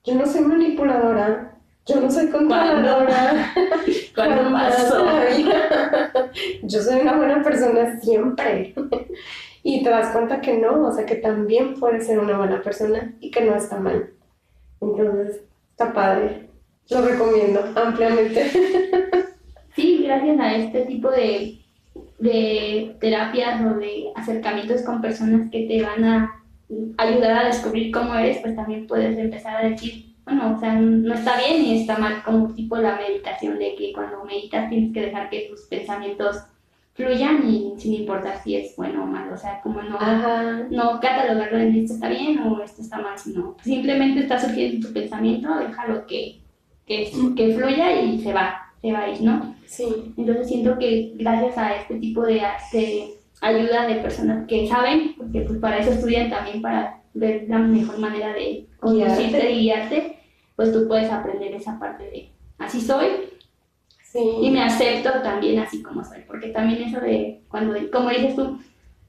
yo no soy manipuladora, yo no soy controladora. ¿Cuándo [LAUGHS] pasó? [LAUGHS] Yo soy una buena persona siempre. [LAUGHS] Y te das cuenta que no, o sea, que también puedes ser una buena persona y que no está mal. Entonces, está padre. Lo recomiendo ampliamente. Sí, gracias a este tipo de, de terapias o de acercamientos con personas que te van a ayudar a descubrir cómo eres, pues también puedes empezar a decir, bueno, o sea, no está bien y está mal como tipo la meditación de que cuando meditas tienes que dejar que tus pensamientos fluyan y sin importar si es bueno o malo, o sea, como no, no catalogarlo en esto está bien o esto está mal, sino simplemente está surgiendo tu pensamiento, déjalo que, que, que fluya y se va. Ir, ¿no? Sí. Entonces siento que gracias a este tipo de, de ayuda de personas que saben, porque pues para eso estudian también, para ver la mejor manera de conducirte y guiarte, pues tú puedes aprender esa parte de así soy Sí. y me acepto también así como soy, porque también eso de cuando, como dices tú,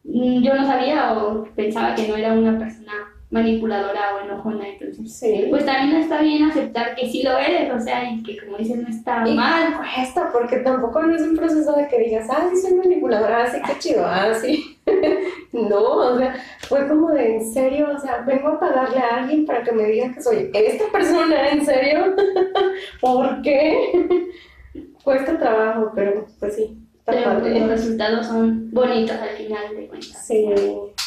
mm, yo no sabía o pensaba que no era una persona manipuladora o enojona, entonces Sí. pues también está bien aceptar que sí lo eres, o sea, y que como dices no está Y mal. cuesta, porque tampoco no es un proceso de que digas, ah, sí soy manipuladora, ah, sí, qué chido, ah, sí. [LAUGHS] no, o sea, fue como de, en serio, o sea, vengo a pagarle a alguien para que me diga que soy esta persona, ¿en serio? [LAUGHS] ¿Por qué? [LAUGHS] Cuesta trabajo, pero pues sí, está Pero los resultados son bonitos al final de cuentas. Sí,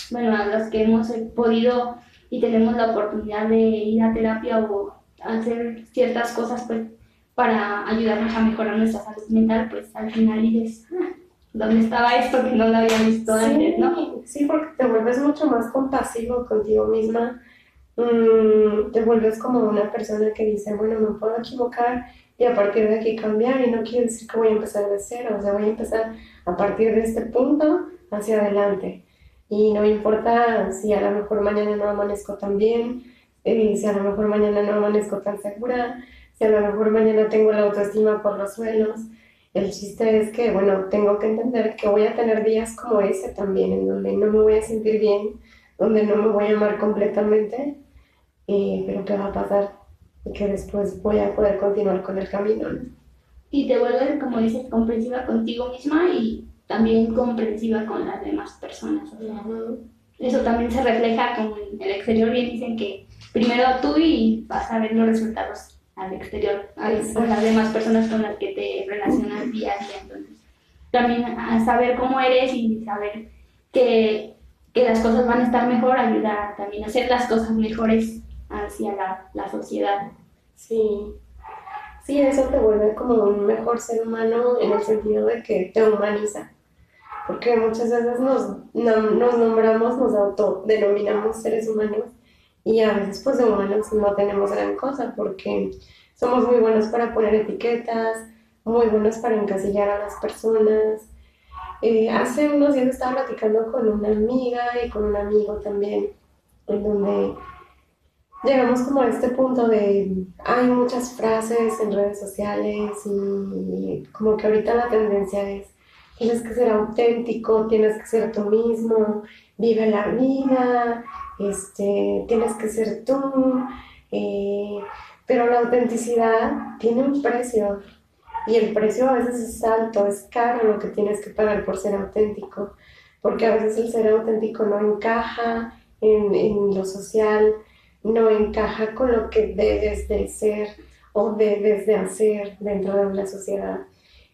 Bueno, a los que hemos podido y tenemos la oportunidad de ir a terapia o hacer ciertas cosas pues para ayudarnos a mejorar nuestra salud mental, pues al final dices, "Ah, ¿dónde estaba esto que no lo había visto antes, no? Sí, sí, porque te vuelves mucho más compasivo contigo misma. Mm, te vuelves como una persona que dice, bueno, me puedo equivocar y a partir de aquí cambiar. Y no quiere decir que voy a empezar de cero, o sea, voy a empezar a partir de este punto hacia adelante. Y no importa si a lo mejor mañana no amanezco tan bien, eh, si a lo mejor mañana no amanezco tan segura, si a lo mejor mañana tengo la autoestima por los suelos. El chiste es que, bueno, tengo que entender que voy a tener días como ese también, en donde no me voy a sentir bien, donde no me voy a amar completamente, eh, pero que va a pasar y que después voy a poder continuar con el camino. ¿no? Y te vuelves, como dices, comprensiva contigo misma y también comprensiva con las demás personas. eso también se refleja como en el exterior, bien dicen que primero tú y vas a ver los resultados al exterior, a Exacto. con las demás personas con las que te relacionas día a día. Entonces, también a saber cómo eres y saber que, que las cosas van a estar mejor ayuda también a hacer las cosas mejores hacia la, la sociedad. Sí, sí, eso te vuelve como un mejor ser humano en el sentido de que te humaniza. Porque muchas veces nos, nos nombramos, nos autodenominamos seres humanos y a veces pues de humanos no tenemos gran cosa porque somos muy buenos para poner etiquetas, muy buenos para encasillar a las personas. Eh, hace unos días estaba platicando con una amiga y con un amigo también, en donde llegamos como a este punto de hay muchas frases en redes sociales y como que ahorita la tendencia es tienes que ser auténtico, tienes que ser tú mismo, vive la vida, este, tienes que ser tú, eh, pero la autenticidad tiene un precio y el precio a veces es alto, es caro lo que tienes que pagar por ser auténtico, porque a veces el ser auténtico no encaja en, en lo social, no encaja con lo que debes de ser o debes de hacer dentro de una sociedad.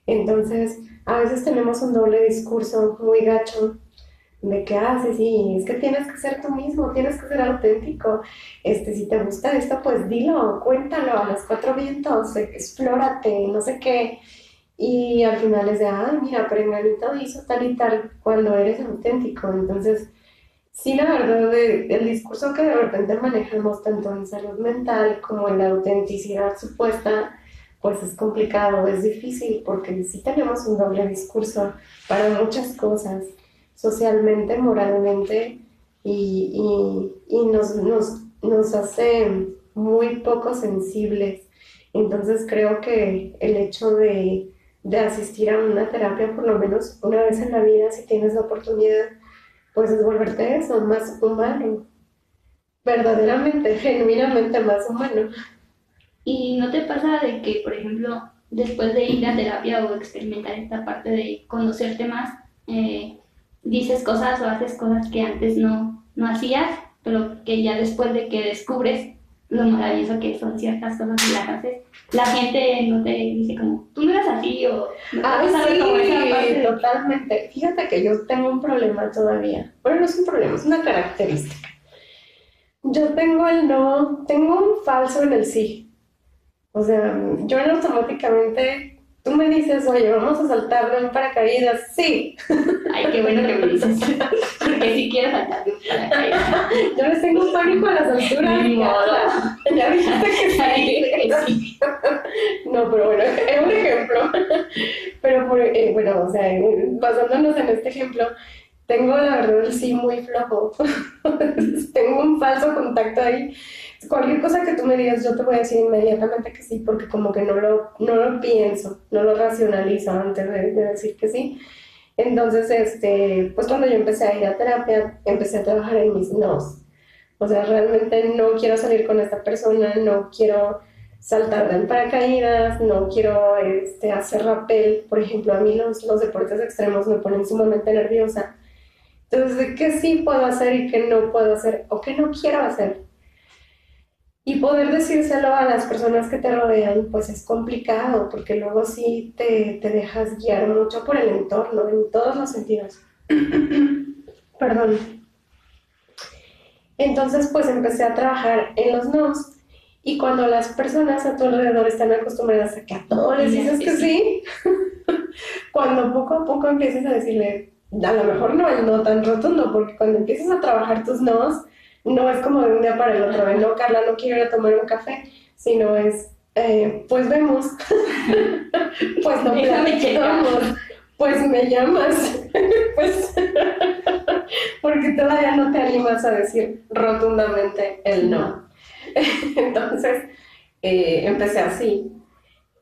Entonces, a veces tenemos un doble discurso muy gacho de que, ah, sí, sí, es que tienes que ser tú mismo, tienes que ser auténtico. Este, si te gusta esto, pues dilo, cuéntalo a los cuatro vientos, explórate, no sé qué. Y al final es de, ah, mira, Perenganito hizo tal y tal cuando eres auténtico. Entonces, sí, la verdad, el discurso que de repente manejamos tanto en salud mental como en la autenticidad supuesta, pues es complicado, es difícil, porque sí tenemos un doble discurso para muchas cosas, socialmente, moralmente, y, y- y nos, nos, nos hace muy poco sensibles. Entonces creo que el hecho de, de asistir a una terapia por lo menos una vez en la vida, si tienes la oportunidad, pues es volverte eso, más humano, verdaderamente, [LAUGHS] genuinamente más humano. ¿Y no te pasa de que, por ejemplo, después de ir a terapia o experimentar esta parte de conocerte más, eh, dices cosas o haces cosas que antes no, no hacías, pero que ya después de que descubres lo maravilloso que son ciertas cosas y las haces, la gente no te dice como, tú no eras así o no parte sí, de- totalmente. Fíjate que yo tengo un problema todavía. Bueno, no es un problema, es una característica. Yo tengo el no, tengo un falso en el sí. O sea, yo automáticamente tú me dices, oye, vamos a saltar de un paracaídas, sí. Ay, qué bueno que me dices. Porque si quiero saltar de un paracaídas. Yo les tengo un pánico a las alturas. Ni modo. Ya que sí. dije que sí. No, pero bueno, es un ejemplo. Pero por, eh, bueno, o sea, eh, basándonos en este ejemplo, tengo la verdad sí muy flojo. [LAUGHS] tengo un falso contacto ahí. Cualquier cosa que tú me digas, yo te voy a decir inmediatamente que sí, porque como que no lo, no lo pienso, no lo racionalizo antes de, de decir que sí. Entonces, este, pues cuando yo empecé a ir a terapia, empecé a trabajar en mis nos. O sea, realmente no quiero salir con esta persona, no quiero saltar del paracaídas, no quiero este, hacer rappel. Por ejemplo, a mí los, los deportes extremos me ponen sumamente nerviosa. Entonces, ¿de qué sí puedo hacer y qué no puedo hacer o qué no quiero hacer? Y poder decírselo a las personas que te rodean, pues es complicado, porque luego sí te, te dejas guiar mucho por el entorno, en todos los sentidos. [COUGHS] Perdón. Entonces, pues empecé a trabajar en los nos. Y cuando las personas a tu alrededor están acostumbradas a que a todos les dices que sí, [LAUGHS] cuando poco a poco empiezas a decirle, a lo mejor no el no tan rotundo, porque cuando empiezas a trabajar tus nos, no es como de un día para el otro, de no, Carla, no quiero ir a tomar un café, sino es, eh, pues vemos, [LAUGHS] pues no platicamos, pues me llamas, [LAUGHS] pues, [LAUGHS] porque todavía no te animas a decir rotundamente el no. Entonces, eh, empecé así.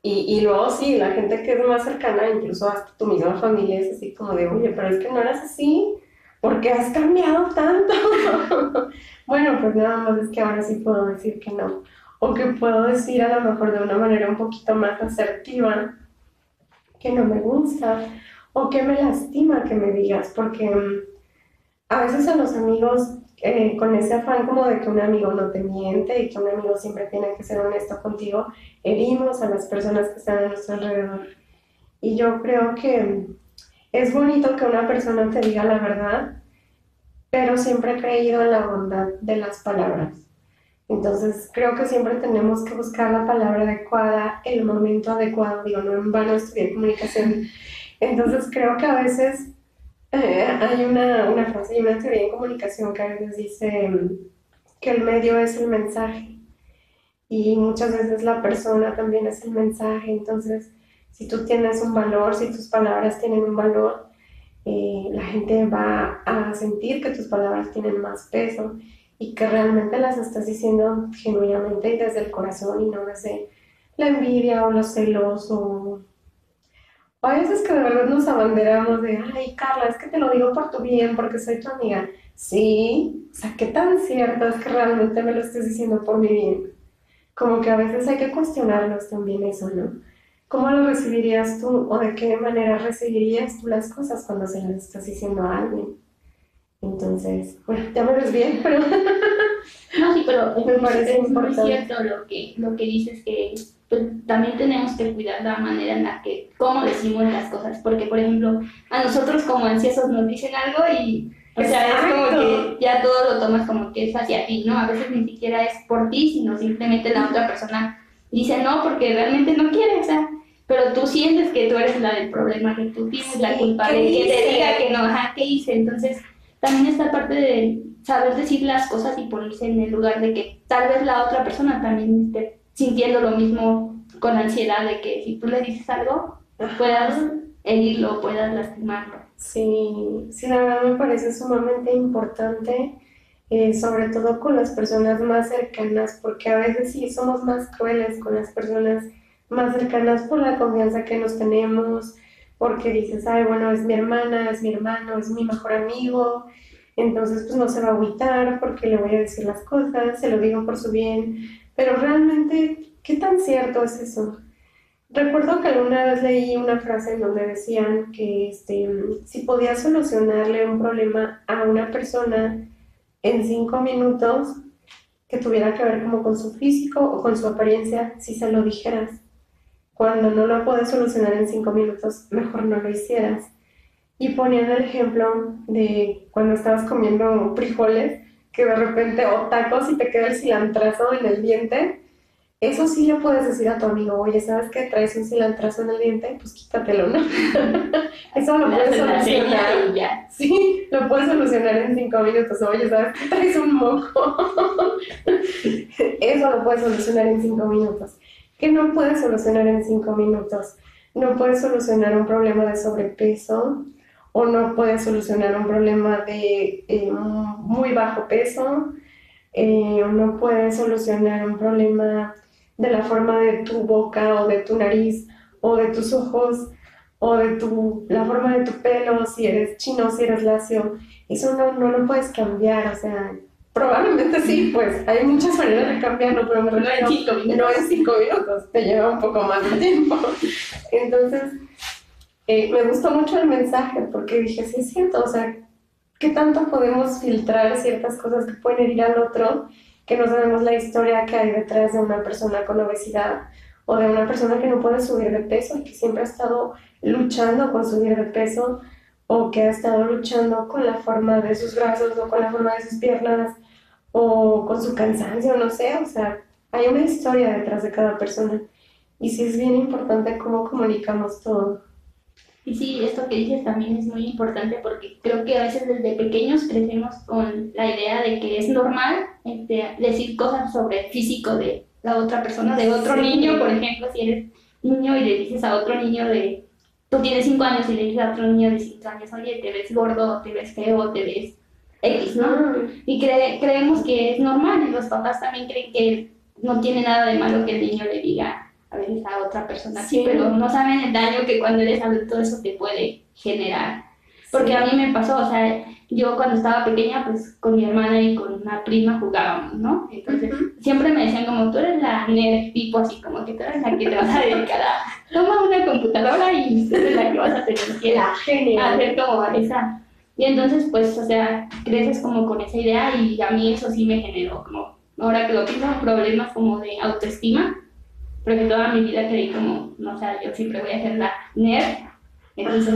Y, y luego sí, la gente que es más cercana, incluso hasta tu misma familia, es así como de, oye, pero es que no eras así, ¿por qué has cambiado tanto? [LAUGHS] bueno, pues nada más es que ahora sí puedo decir que no. O que puedo decir a lo mejor de una manera un poquito más asertiva que no me gusta o que me lastima que me digas, porque mm, a veces a los amigos eh, con ese afán como de que un amigo no te miente y que un amigo siempre tiene que ser honesto contigo, herimos a las personas que están a nuestro alrededor. Y yo creo que es bonito que una persona te diga la verdad, pero siempre he creído en la bondad de las palabras. Entonces creo que siempre tenemos que buscar la palabra adecuada, el momento adecuado, digo, no en vano estudiar comunicación. Entonces creo que a veces hay una, una frase y una teoría en comunicación que a veces dice mm, que el medio es el mensaje y muchas veces la persona también es el mensaje. Entonces, si tú tienes un valor, si tus palabras tienen un valor, eh, la gente va a sentir que tus palabras tienen más peso y que realmente las estás diciendo genuinamente y desde el corazón y no desde la envidia o los celos o a veces que de verdad nos abanderamos de, ay, Carla, es que te lo digo por tu bien, porque soy tu amiga. Sí, o sea, ¿qué tan cierto es que realmente me lo estés diciendo por mi bien? Como que a veces hay que cuestionarnos también eso, ¿no? ¿Cómo lo recibirías tú o de qué manera recibirías tú las cosas cuando se las estás diciendo a alguien? Entonces, bueno, ya me ves bien, pero [LAUGHS] No, sí, pero [LAUGHS] Me parece es muy importante. cierto lo que, lo que dices, que pues, también tenemos que cuidar la manera en la que, cómo decimos las cosas, porque, por ejemplo, a nosotros como ansiosos nos dicen algo y, o sea, es como que ya todo lo tomas como que es hacia ti, ¿no? A veces ni siquiera es por ti, sino simplemente la otra persona dice no porque realmente no quiere, o sea, pero tú sientes que tú eres la del problema, que tú tienes la Sí, culpa ¿qué de que te diga que no, ajá, ¿qué hice? Entonces, también esta parte de saber decir las cosas y ponerse en el lugar de que tal vez la otra persona también esté sintiendo lo mismo con ansiedad de que si tú le dices algo, puedas herirlo, puedas lastimarlo. Sí, sí, la verdad me parece sumamente importante, eh, sobre todo con las personas más cercanas, porque a veces sí somos más crueles con las personas más cercanas por la confianza que nos tenemos, porque dices, ay, bueno, es mi hermana, es mi hermano, es mi mejor amigo, entonces pues no se va a agüitar porque le voy a decir las cosas, se lo digo por su bien, pero realmente, ¿qué tan cierto es eso? Recuerdo que alguna vez leí una frase en donde decían que este, si podías solucionarle un problema a una persona en cinco minutos que tuviera que ver como con su físico o con su apariencia, si se lo dijeras. Cuando no lo puedes solucionar en cinco minutos, mejor no lo hicieras. Y ponían el ejemplo de cuando estabas comiendo frijoles, que de repente o tacos y te queda el cilantrazo en el diente eso sí le puedes decir a tu amigo, oye, ¿sabes qué? Traes un cilantrazo en el diente, pues quítatelo, ¿no? [LAUGHS] eso lo puedes solucionar. Ya. Sí, lo puedes solucionar en cinco minutos. Oye, ¿sabes qué? Traes un moco. [LAUGHS] eso lo puedes solucionar en cinco minutos. ¿Qué no puedes solucionar en cinco minutos? No puedes solucionar un problema de sobrepeso o no puedes solucionar un problema de eh, muy bajo peso eh, o no puedes solucionar un problema de la forma de tu boca o de tu nariz o de tus ojos o de tu, la forma de tu pelo, si eres chino, si eres lacio, eso no, no lo puedes cambiar, o sea, probablemente sí, pues hay muchas maneras de cambiarlo, pero me no en cinco minutos. No en cinco minutos, te lleva un poco más de tiempo. Entonces, eh, me gustó mucho el mensaje porque dije, sí es cierto, o sea, ¿qué tanto podemos filtrar ciertas cosas que pueden herir al otro que no sabemos la historia que hay detrás de una persona con obesidad o de una persona que no puede subir de peso y que siempre ha estado luchando con subir de peso o que ha estado luchando con la forma de sus brazos o con la forma de sus piernas o con su cansancio, no sé, o sea, hay una historia detrás de cada persona y sí es bien importante cómo comunicamos todo. Y sí, esto que dices también es muy importante porque creo que a veces desde pequeños crecemos con la idea de que es normal este, decir cosas sobre el físico de la otra persona, de otro niño, por ejemplo, si eres niño y le dices a otro niño de, tú tienes 5 años y le dices a otro niño de 5 años, oye, te ves gordo, te ves feo, te ves X, ¿no? Y creemos que es normal y los papás también creen que no tiene nada de malo que el niño le diga a veces a otra persona sí. pero no saben el daño que cuando eres adulto eso te puede generar. Porque a mí me pasó, o sea, yo cuando estaba pequeña, pues con mi hermana y con una prima jugábamos, ¿no? Entonces, siempre me decían como, tú eres la nerd tipo, así como que tú eres la que te vas a dedicar a, toma una computadora y tú eres la que vas a tener que hacer como esa. Y entonces, pues, o sea, creces como con esa idea y a mí eso sí me generó como, ahora que lo pienso, problemas como de autoestima porque toda mi vida creí como, no sé, yo siempre voy a ser la nerd, entonces,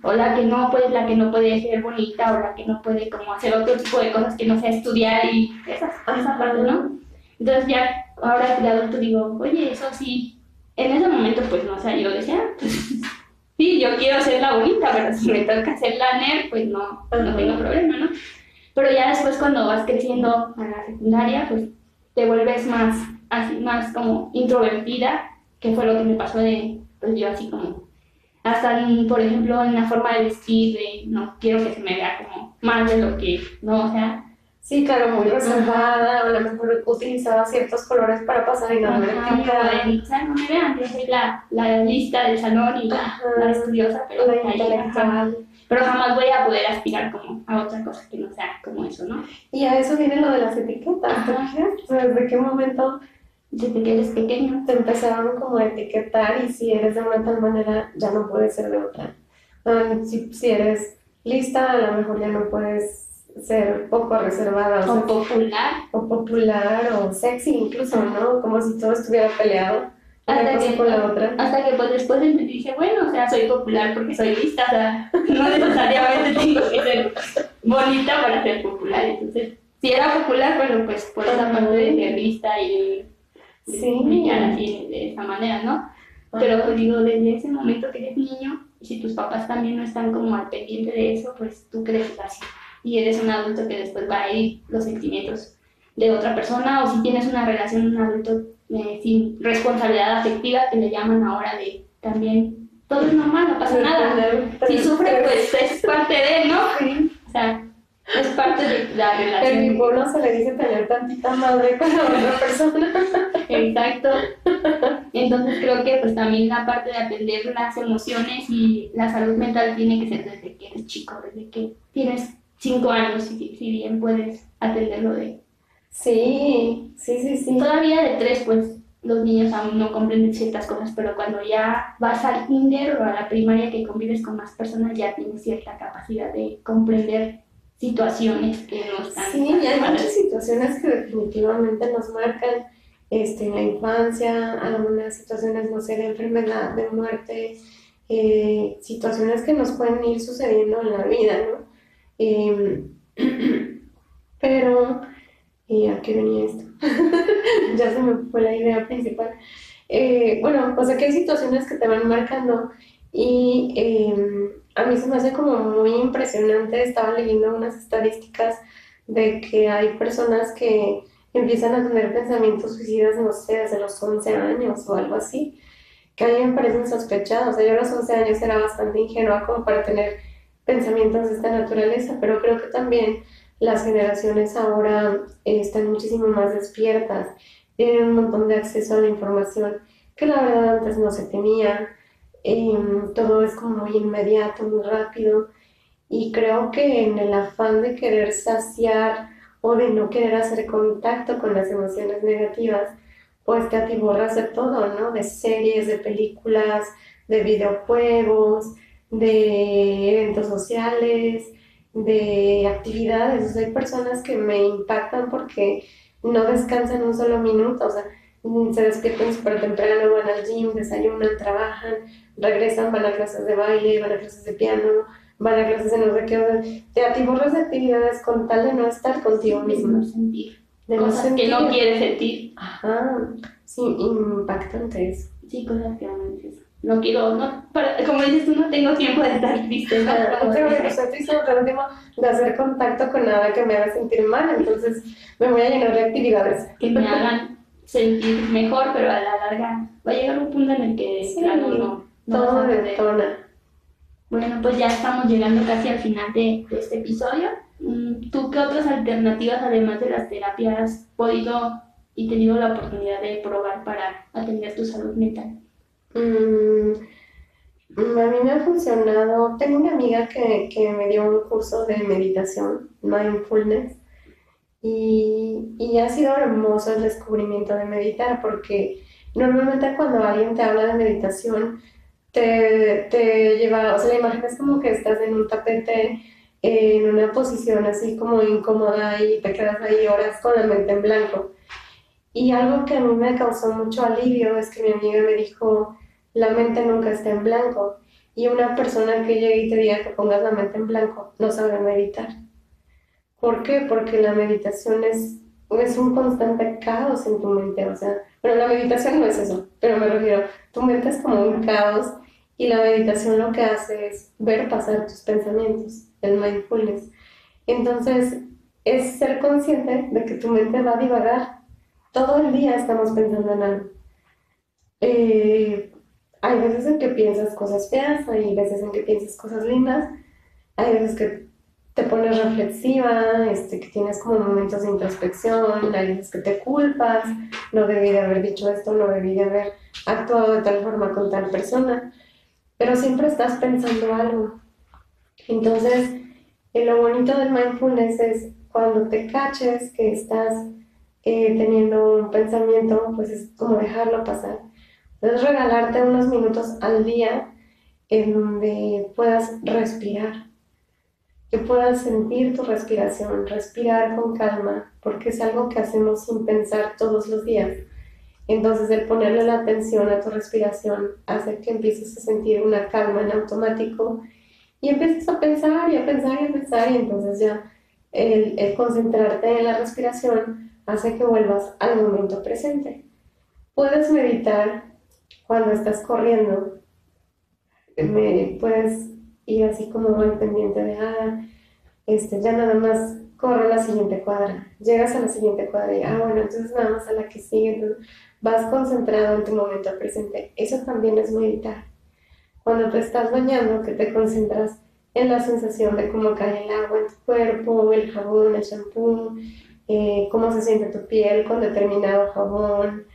o la que no puede, la que no puede ser bonita, o la que no puede como hacer otro tipo de cosas que no sea estudiar y esas, esa parte, ¿no? Entonces ya, ahora que adulto digo, oye, eso sí, en ese momento pues no sé, yo decía, [LAUGHS] sí, yo quiero ser la bonita, pero si me toca ser la nerd, pues no, no tengo problema, ¿no? Pero ya después cuando vas creciendo a la secundaria, pues te vuelves más así más como introvertida, que fue lo que me pasó de, pues yo así como, hasta por ejemplo en la forma de vestir, de no quiero que se me vea como más de lo que, no, o sea... Sí, claro, muy reservada, a lo mejor utilizaba ciertos colores para pasar inadvertida. O sea, no me vean, yo soy la, la lista del salón y la, la estudiosa, pero la intelectual pero jamás voy a poder aspirar como a otra cosa que no sea como eso, ¿no? Y a eso viene lo de las etiquetas, ¿no? ¿Desde qué momento desde que eres pequeño, te empezaron como a etiquetar y si eres de una tal manera ya no puedes ser de otra. si, si, eres lista, a lo mejor ya no puedes ser poco reservada. O, popular. O popular, o sexy incluso, ¿no? Como si todo estuviera peleado. Hasta que, con la otra. hasta que pues después dije, bueno, o sea, soy popular porque soy lista, o sea, no necesariamente tengo que ser bonita para ser popular. Entonces, si era popular, bueno, pues por esa parte de ser lista y sí. así de esa manera, ¿no? Pero pues, digo, desde ese momento que eres niño, y si tus papás también no están como al pendiente de eso, pues tú creces así. Y eres un adulto que después va a ir los sentimientos de otra persona, o si tienes una relación, un adulto eh, sin responsabilidad afectiva, que le llaman ahora de también, todo es normal, no pasa nada. Si sufre, pues es parte de, ¿no? O sea, es parte de la relación. En mi pueblo se le dice tener tantita madre con la otra persona. Exacto. Entonces creo que pues también la parte de atender las emociones y la salud mental tiene que ser desde que eres chico, desde que tienes cinco años, si, si bien puedes atenderlo de... Sí, sí, sí, sí. Todavía de tres, pues los niños aún no comprenden ciertas cosas, pero cuando ya vas al kinder o a la primaria que convives con más personas, ya tienes cierta capacidad de comprender situaciones que nos están... Sí, y hay muchas situaciones que definitivamente nos marcan este, en la infancia, algunas situaciones, no sé, de enfermedad, de muerte, eh, situaciones que nos pueden ir sucediendo en la vida, ¿no? Em, [CLEARS THROAT] pero ¿Y a qué venía esto? [LAUGHS] ya se me fue la idea principal. Eh, bueno, o sea que hay situaciones que te van marcando y em, a mí se me hace como muy impresionante, estaba leyendo unas estadísticas de que hay personas que empiezan a tener pensamientos suicidas, no sé, desde los 11 años o algo así, que a mí me parecen sospechados. O sea, yo a los 11 años era bastante ingenua como para tener pensamientos de esta naturaleza, pero creo que también las generaciones ahora eh, están muchísimo más despiertas, tienen un montón de acceso a la información que la verdad antes no se tenía. Em, todo es como muy inmediato, muy rápido. Y creo que en el afán de querer saciar o de no querer hacer contacto con las emociones negativas, pues te atiborras de todo, ¿no? De series, de películas, de videojuegos, de eventos sociales, de actividades. hay personas que me impactan porque no descansan un solo minuto, o sea, se despiertan súper temprano, van al gym, desayunan, trabajan, regresan, van a clases de baile, van a clases de piano, van a clases de no sé qué, te atiborras de actividades con tal de no estar contigo mismo. sentir. De cosas que no quieres sentir. Ajá, sí, impactante eso. Sí, cosas que no necesitas no quiero, no, como dices tú, no tengo tiempo de estar triste. No, no tengo tiempo de hacer contacto con nada que me haga sentir mal, entonces me voy a llenar de actividades. Que me hagan sentir mejor, pero a la larga va a llegar un punto en el que, claro, no, no todo detona. Bueno, pues ya estamos llegando casi al final de, de, este episodio. Mm, ¿Tú qué otras alternativas, además de las terapias, has podido y tenido la oportunidad de probar para atender tu salud mental? Mm, a mí me ha funcionado. Tengo una amiga que, que me dio un curso de meditación, mindfulness, y, y, ha sido hermoso el descubrimiento de meditar, porque normalmente cuando alguien te habla de meditación, te, te lleva, o sea, la imagen es como que estás en un tapete, en una posición así como incómoda y te quedas ahí horas con la mente en blanco. Y algo que a mí me causó mucho alivio es que mi amiga me dijo, la mente nunca está en blanco. Y una persona que llegue y te diga que pongas la mente en blanco no sabe meditar. ¿Por qué? Porque la meditación es, es un constante caos en tu mente. O sea, bueno, la meditación no es eso, pero me refiero, tu mente es como un caos y la meditación lo que hace es ver pasar tus pensamientos, el mindfulness. Entonces, es ser consciente de que tu mente va a divagar. Todo el día estamos pensando en algo. Eh, hay veces en que piensas cosas feas, hay veces en que piensas cosas lindas, hay veces que te pones reflexiva, este, que tienes como momentos de introspección, hay veces que te culpas, no debí de haber dicho esto, no debí de haber actuado de tal forma con tal persona, pero siempre estás pensando algo. Entonces, eh, lo bonito del mindfulness es cuando te caches que estás eh, teniendo un pensamiento, pues es como dejarlo pasar Puedes regalarte unos minutos al día en donde puedas respirar, que puedas sentir tu respiración, respirar con calma, porque es algo que hacemos sin pensar todos los días. Entonces el ponerle la atención a tu respiración hace que empieces a sentir una calma en automático y empieces a pensar y a pensar y a pensar y entonces ya el, el concentrarte en la respiración hace que vuelvas al momento presente. Puedes meditar cuando estás corriendo, me puedes ir así como muy pendiente de, ah, este, ya nada más corre la siguiente cuadra, llegas a la siguiente cuadra y, ah, bueno, entonces nada más a la que sigue, entonces vas concentrado en tu momento presente. Eso también es meditar. Cuando te estás bañando, que te concentras en la sensación de cómo cae el agua en tu cuerpo, el jabón, el shampoo, eh, cómo se siente tu piel con determinado jabón,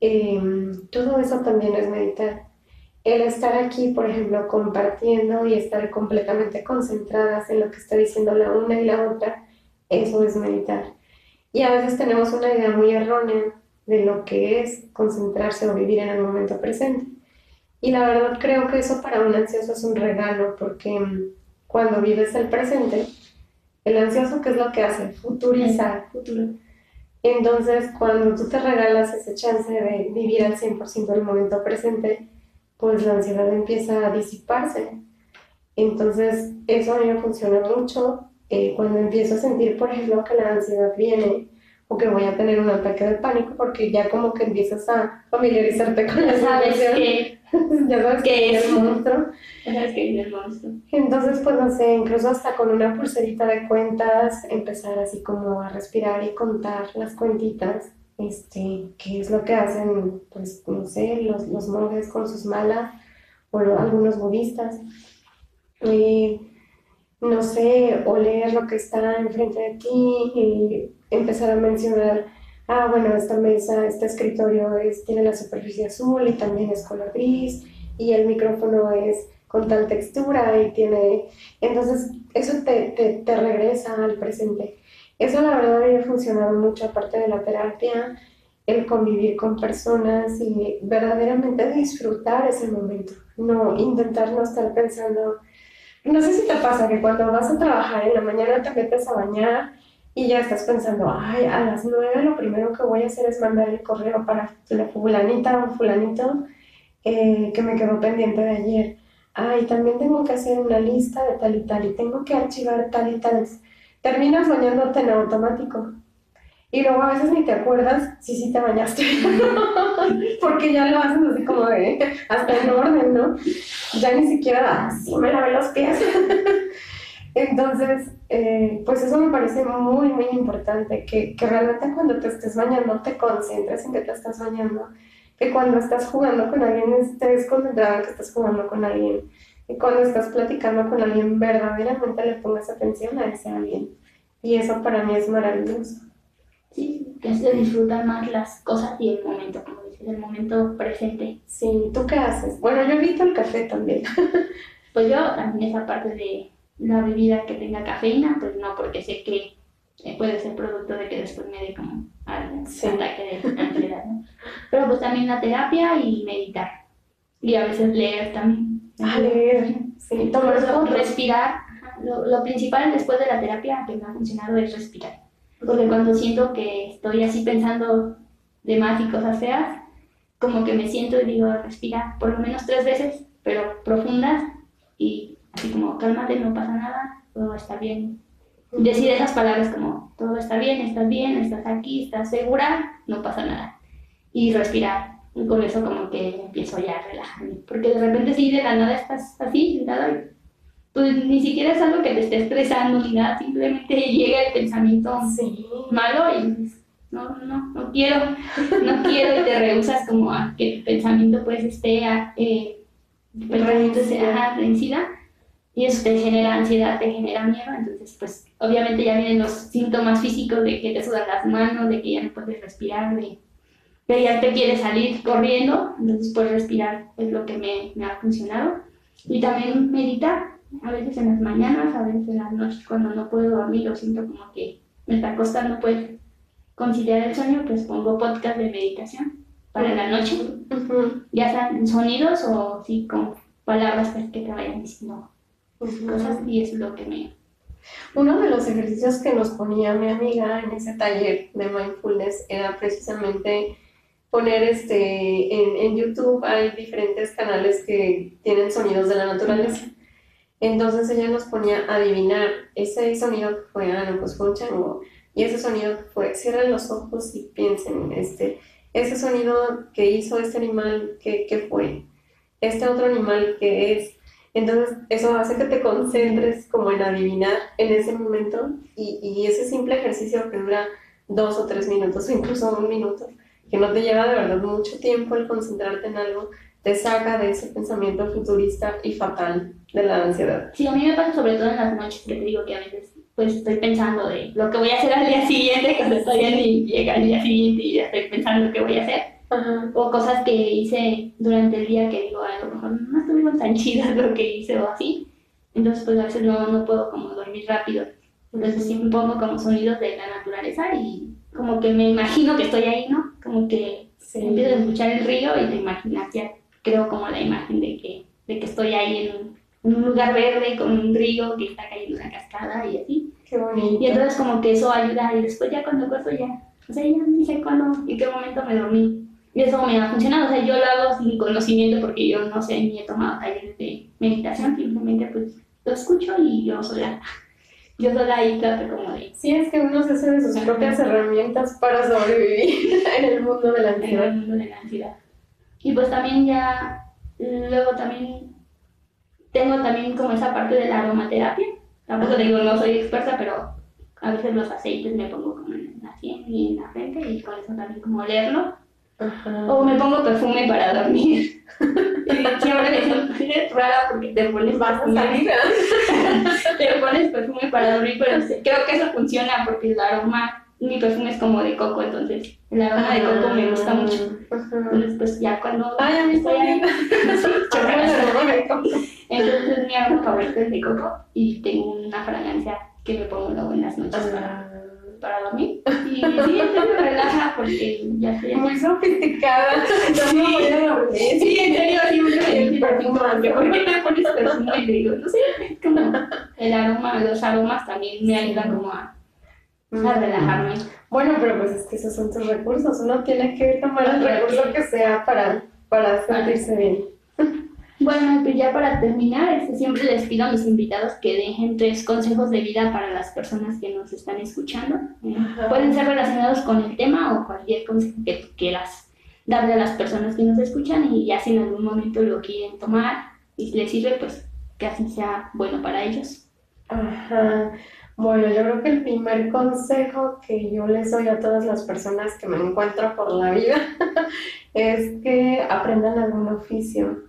Em, todo eso también es meditar. El estar aquí, por ejemplo, compartiendo y estar completamente concentradas en lo que está diciendo la una y la otra, eso es meditar. Y a veces tenemos una idea muy errónea de lo que es concentrarse o vivir en el momento presente. Y la verdad creo que eso para un ansioso es un regalo porque em, cuando vives el presente, el ansioso, ¿qué es lo que hace? Futurizar. Futuro. Entonces, cuando tú te regalas ese chance de vivir al 100% el momento presente, pues la ansiedad empieza a disiparse. Entonces, eso a mí me funciona mucho. Eh, cuando empiezo a sentir, por ejemplo, que la ansiedad viene o que voy a tener un ataque de pánico porque ya como que empiezas a familiarizarte con la [LAUGHS] sabes que, ya sabes que es. el monstruo. sabes que viene el monstruo. Entonces, pues no sé, incluso hasta con una pulserita de cuentas, empezar así como a respirar y contar las cuentitas, este, qué es lo que hacen, pues no sé, los, los monjes con sus malas o algunos budistas. Y, no sé, oler lo que está enfrente de ti y empezar a mencionar, ah, bueno, esta mesa, este escritorio es, tiene la superficie azul y también es color gris y el micrófono es con tal textura y tiene... Entonces, eso te, te, te regresa al presente. Eso la verdad había funcionado mucho aparte de la terapia, el convivir con personas y verdaderamente disfrutar ese momento, no intentar no estar pensando, no sé si te pasa que cuando vas a trabajar en la mañana te metes a bañar y ya estás pensando, ay, a las nueve lo primero que voy a hacer es mandar el correo para la fulanita o fulanito eh, que me quedó pendiente de ayer. Ay, también tengo que hacer una lista de tal y tal y tengo que archivar tal y tal. Terminas bañándote en automático. Y luego a veces ni te acuerdas si sí te bañaste. [LAUGHS] Porque ya lo haces así como de hasta en orden, ¿no? Ya ni siquiera así me lavé los pies. [LAUGHS] Entonces, eh, pues eso me parece muy, muy importante, que, que realmente cuando te estés bañando te concentres en que te estás bañando, que cuando estás jugando con alguien estés concentrado en que estás jugando con alguien, cuando estás platicando con alguien verdaderamente le pongas atención a ese alguien. Y eso para mí es maravilloso. Sí, que es de disfrutar más las cosas y el momento, como dices, el momento presente. Sí, ¿tú qué haces? Bueno, yo evito el café también. [LAUGHS] Pues yo también esa parte de la bebida que tenga cafeína, pues no, porque sé que eh, puede ser producto de que después me dé como algún Sí. ataque de [LAUGHS] ansiedad, ¿no? Pero pues también la terapia y meditar. Y a veces leer también. A leer, sí, fotos. respirar. Lo, lo principal después de la terapia que me ha funcionado es respirar. Porque cuando siento que estoy así pensando de más y cosas feas, como que me siento y digo, respira por lo menos tres veces, pero profundas y así como, cálmate, no pasa nada, todo está bien. Decir esas palabras como, todo está bien, estás bien, estás aquí, estás segura, no pasa nada. Y respirar. Y con eso como que empiezo ya a relajarme. Porque de repente sí, de la nada estás así, sentada y pues ni siquiera es algo que te esté estresando ni nada, simplemente [LAUGHS] llega el pensamiento Sí. malo y no, no, no quiero, no quiero y te rehusas como a que el pensamiento pues esté a, eh, el pensamiento se- Rencida. ajá, rencida y eso te genera ansiedad, te genera miedo, entonces pues obviamente ya vienen los síntomas físicos de que te sudan las manos, de que ya no puedes respirar, de que ya te quieres salir corriendo, entonces pues respirar es lo que me, me ha funcionado. Y también meditar, a veces en las mañanas, a veces en las noches cuando no puedo dormir o siento como que me está costando pues conciliar el sueño, pues pongo podcast de meditación para la noche, Ujú, ya sean sonidos o sí con palabras pues, que te vayan diciendo ujú. cosas y eso es lo que me... Uno de los ejercicios que nos ponía mi amiga en ese taller de mindfulness era precisamente poner este en, en YouTube hay diferentes canales que tienen sonidos de la naturaleza. Entonces ella nos ponía a adivinar ese sonido que fue, ah, no, pues fue un chango. Y ese sonido que fue, cierren los ojos y piensen, este, ese sonido que hizo este animal, ¿qué, qué fue? Este otro animal, ¿qué es? Entonces, eso hace que te concentres como en adivinar en ese momento y, y ese simple ejercicio que dura dos o tres minutos o incluso un minuto, que no te lleva de verdad mucho tiempo el concentrarte en algo, te saca de ese pensamiento futurista y fatal de la ansiedad. Sí, a mí me pasa sobre todo en las noches que te digo que a veces pues estoy pensando de lo que voy a hacer al día siguiente [LAUGHS] cuando todavía ni llega el día siguiente y ya estoy pensando qué voy a hacer. Ajá. o cosas que hice durante el día que digo, a lo mejor no estuvieron tan [LAUGHS] chidas lo que hice o así. Entonces, pues a veces no, no puedo como dormir rápido. Entonces sí me pongo como sonidos de la naturaleza y como que me imagino que estoy ahí, ¿no? Como que Sí. empiezo a escuchar el río y te imaginas, ya creo como la imagen de que, de que estoy ahí en un, en un lugar verde con un río que está cayendo una cascada y así. Qué bonito. Y entonces como que eso ayuda y después ya cuando acuerdo ya, o sea, ya ni sé cuándo, en qué momento me dormí. Y eso me ha funcionado, o sea, yo lo hago sin conocimiento porque yo no sé ni he tomado talleres de meditación, simplemente pues lo escucho y yo sola. Yo sola ahí trato como de... Sí, es que uno se hace de sus propias herramientas para sobrevivir [LAUGHS] en el mundo de la en ansiedad. el mundo de la ansiedad. Y pues también ya, luego también tengo también como esa parte de la aromaterapia. Tampoco te digo, no soy experta, pero a veces los aceites me pongo como en la sien y en la frente y con eso también como olerlo. Ajá. O me pongo perfume para dormir. [LAUGHS] dicen, eres rara porque te pones perfume. [LAUGHS] te pones perfume para dormir, pero creo que eso funciona porque el aroma, mi perfume es como de coco, entonces el aroma de coco me gusta mucho. Ajá. Entonces, pues ya cuando Ay, a mí estoy ahí, [LAUGHS] [LAUGHS] entonces mi aroma favorito es de coco y tengo una fragancia que me pongo luego en las noches Ah, para dormir. Y sí, esto me relaja porque ya estoy Muy sofisticada. [LAUGHS] Me dormir. Sí, en serio, sí, me El dice perfume. perfume, ¿por qué te pones perfume? Y le digo, no sé, como el aroma, los aromas también me ayudan como a, a relajarme. Bueno, pero pues es que esos son tus recursos. Uno tiene que tomar el recurso que sea para, para sentirse bien. Bueno, pues ya para terminar, este, siempre les pido a mis invitados que dejen tres consejos de vida para las personas que nos están escuchando. Eh. Pueden ser relacionados con el tema o cualquier consejo que tú quieras darle a las personas que nos escuchan y ya si en algún momento lo quieren tomar y les sirve, pues que así sea bueno para ellos. Ajá. Bueno, yo creo que el primer consejo que yo les doy a todas las personas que me encuentro por la vida [LAUGHS] es que aprendan algún oficio.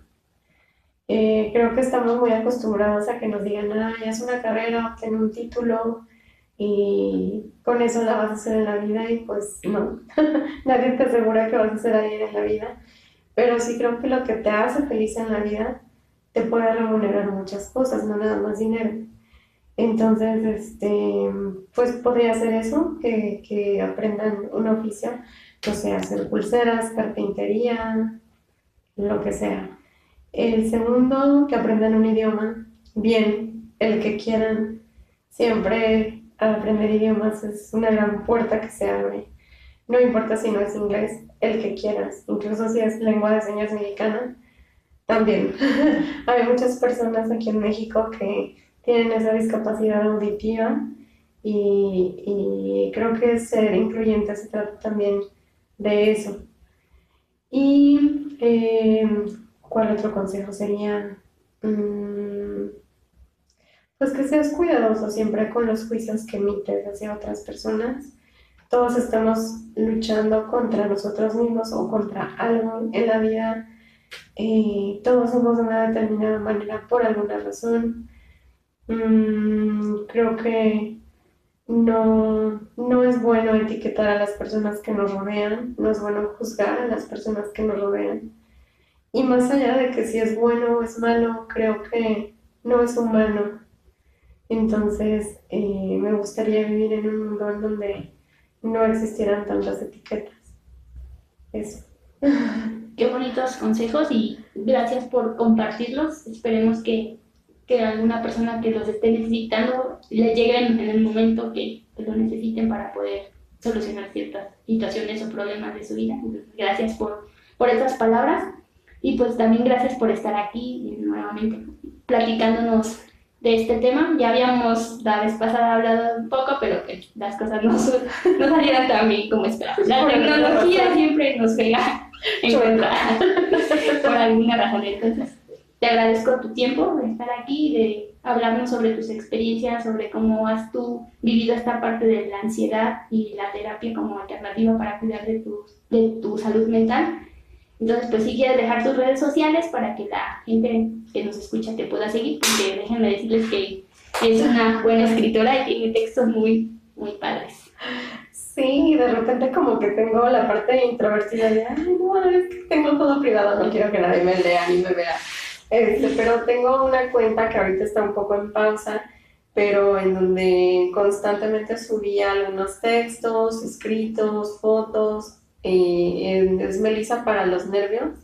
Eh, creo que estamos muy acostumbrados a que nos digan, ah, ya es una carrera, obtén un título y con eso la vas a hacer en la vida y pues no, [LAUGHS] nadie te asegura que vas a hacer alguien en la vida, pero sí creo que lo que te hace feliz en la vida te puede remunerar muchas cosas, no nada más dinero. Entonces, este, pues podría ser eso, que, que aprendan un oficio, o sea, hacer pulseras, carpintería, lo que sea. El segundo, que aprendan un idioma, bien, el que quieran. Siempre aprender idiomas es una gran puerta que se abre. No importa si no es inglés, el que quieras, incluso si es lengua de señas mexicana, también. [LAUGHS] Hay muchas personas aquí en México que tienen esa discapacidad auditiva y, y creo que ser incluyente se trata también de eso. Y eh, ¿cuál otro consejo sería? Mm, pues que seas cuidadoso siempre con los juicios que emites hacia otras personas. Todos estamos luchando contra nosotros mismos o contra algo en la vida. Eh, todos somos de una determinada manera por alguna razón. Mm, creo que no, no es bueno etiquetar a las personas que nos rodean, no es bueno juzgar a las personas que nos rodean. Y más allá de que si es bueno o es malo, creo que no es humano. Entonces, eh, me gustaría vivir en un mundo en donde no existieran tantas etiquetas. Eso. [LAUGHS] Qué bonitos consejos y gracias por compartirlos. Esperemos que, que alguna persona que los esté necesitando le lleguen en el momento que, que lo necesiten para poder solucionar ciertas situaciones o problemas de su vida. Gracias por, por estas palabras y pues también gracias por estar aquí nuevamente platicándonos de este tema. Ya habíamos la vez pasada hablado un poco, pero que las cosas no, no salieron tan bien como esperábamos. La tecnología siempre nos juega en contra [LAUGHS] por alguna razón. Entonces, te agradezco tu tiempo de estar aquí, de hablarnos sobre tus experiencias, sobre cómo has tú vivido esta parte de la ansiedad y la terapia como alternativa para cuidar de tu, de tu salud mental. Entonces, pues si quieres dejar tus redes sociales para que la gente que nos escucha te pueda seguir, porque déjenme decirles que es una buena escritora y tiene textos muy, muy padres. Sí, de repente como que tengo la parte introvertida de, ay, no, es que tengo todo privado, no quiero que nadie me lea ni me vea. Este, pero tengo una cuenta que ahorita está un poco en pausa, pero en donde constantemente subía algunos textos, escritos, fotos. En- es Melissa para los nervios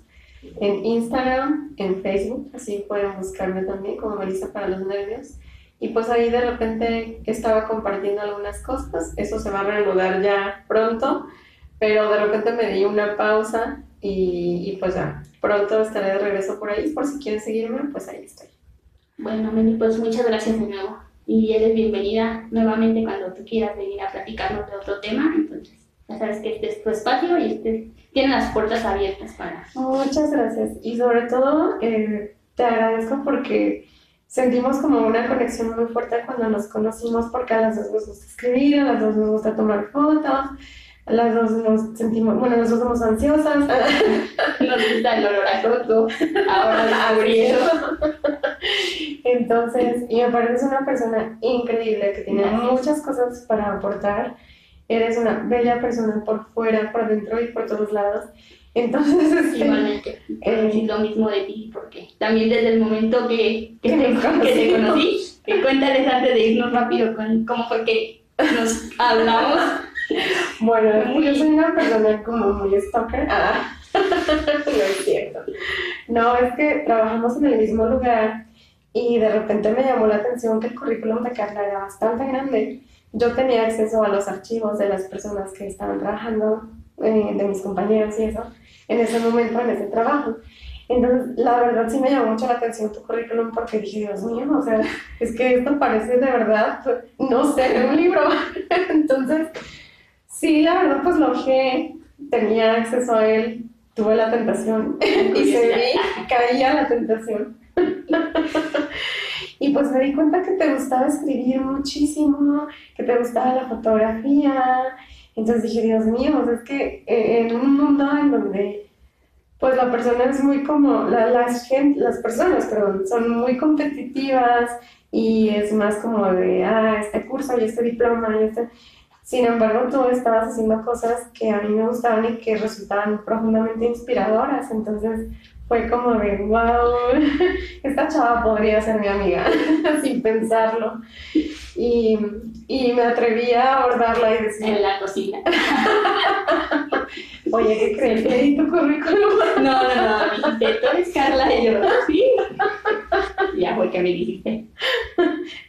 en Instagram, en Facebook, así pueden buscarme también como Melissa para los nervios. Y pues ahí de repente estaba compartiendo algunas cosas, eso se va a reanudar ya pronto, pero de repente me di una pausa y, y pues ya, pronto estaré de regreso por ahí, por si quieren seguirme, pues ahí estoy. Bueno, Meli, pues muchas gracias de nuevo. y eres bienvenida nuevamente cuando tú quieras venir a platicarnos de otro tema. Entonces, ya sabes que este es tu espacio y este tiene las puertas abiertas para... Muchas gracias. Y sobre todo, eh, te agradezco porque sentimos como una conexión muy fuerte cuando nos conocimos porque a las dos nos gusta escribir, a las dos nos gusta tomar fotos, a las dos nos sentimos, bueno, nosotros somos ansiosas. [LAUGHS] nos gusta el olor a coco, ahora abriendo. [LAUGHS] Entonces, y me pareces una persona increíble que tiene muchas cosas para aportar. Eres una bella persona por fuera, por dentro y por todos lados. Entonces, [LAUGHS] este, igualmente, eh, lo mismo de ti, porque también desde el momento que, que, te, [LAUGHS] que conocí, que cuéntales antes de irnos rápido con cómo fue que nos hablamos. [LAUGHS] Bueno, yo soy una persona como muy stalker. Ah, no es cierto. No, es que trabajamos en el mismo lugar y de repente me llamó la atención que el currículum de Carla era bastante grande. Yo tenía acceso a los archivos de las personas que estaban trabajando, eh, de mis compañeros y eso, en ese momento, en ese trabajo. Entonces, la verdad sí me llamó mucho la atención tu currículum porque dije, Dios mío, o sea, [LAUGHS] es que esto parece de verdad, no sé, un libro. [LAUGHS] Entonces, sí, la verdad, pues lo que tenía acceso a él, tuve la tentación [LAUGHS] y se vi, caía la tentación. Y pues me di cuenta que te gustaba escribir muchísimo, que te gustaba la fotografía. Entonces dije, Dios mío, es que eh, en un mundo en donde pues la persona es muy como, la, las, las personas, perdón, son muy competitivas y es más como de, ah, este curso y este diploma y este... Sin embargo, tú estabas haciendo cosas que a mí me gustaban y que resultaban profundamente inspiradoras. Entonces, fue como de, wow, [LAUGHS] esta chava podría ser mi amiga, [LAUGHS] sin pensarlo. Y, y, me atreví a abordarla y decir... En la cocina. [LAUGHS] Oye, ¿qué crees? ¿Qué tu currículum? No, no, no, dijiste, tú eres Carla y yo, sí. Ya fue que me dijiste.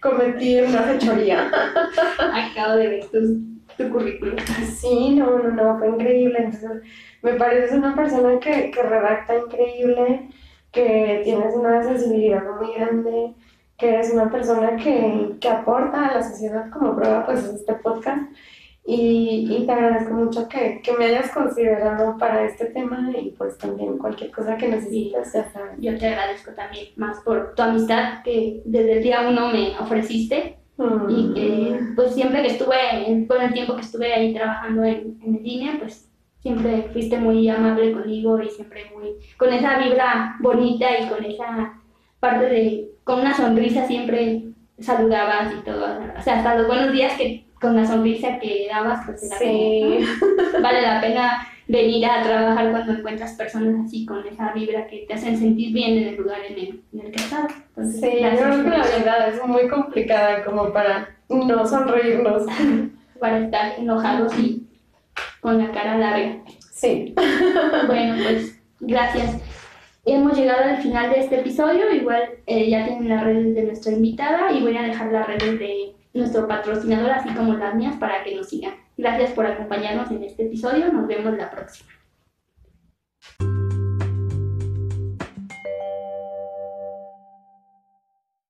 Cometí una fechoría. Acabo de ver tu, tu currículum. Sí, no, no, no, fue increíble. Entonces, me pareces una persona que, que redacta increíble, que tienes una sensibilidad muy grande, que eres una persona que, que aporta a la sociedad como prueba pues este podcast. Y, y, te agradezco mucho que, que, me hayas considerado para este tema y pues también cualquier cosa que necesites, ya sabes. Yo te agradezco también más por tu amistad que desde el día uno me ofreciste mm. y que pues siempre que estuve, por el tiempo que estuve ahí trabajando en, en línea, pues siempre fuiste muy amable conmigo y siempre muy, con esa vibra bonita y con esa parte de, con una sonrisa siempre saludabas y todo, o sea, hasta los buenos días que con la sonrisa que dabas, pues era sí. vale la pena venir a trabajar cuando encuentras personas así con esa vibra que te hacen sentir bien en el lugar en el, en el que estás. sí, yo creo que la verdad es muy complicada como para no sonreírnos. [LAUGHS] para estar enojados y con la cara larga. Sí. [LAUGHS] Bueno, pues gracias. Hemos llegado al final de este episodio. Igual eh, ya tienen las redes de nuestra invitada y voy a dejar las redes de nuestro patrocinador, así como las mías, para que nos sigan. Gracias por acompañarnos en este episodio. Nos vemos la próxima.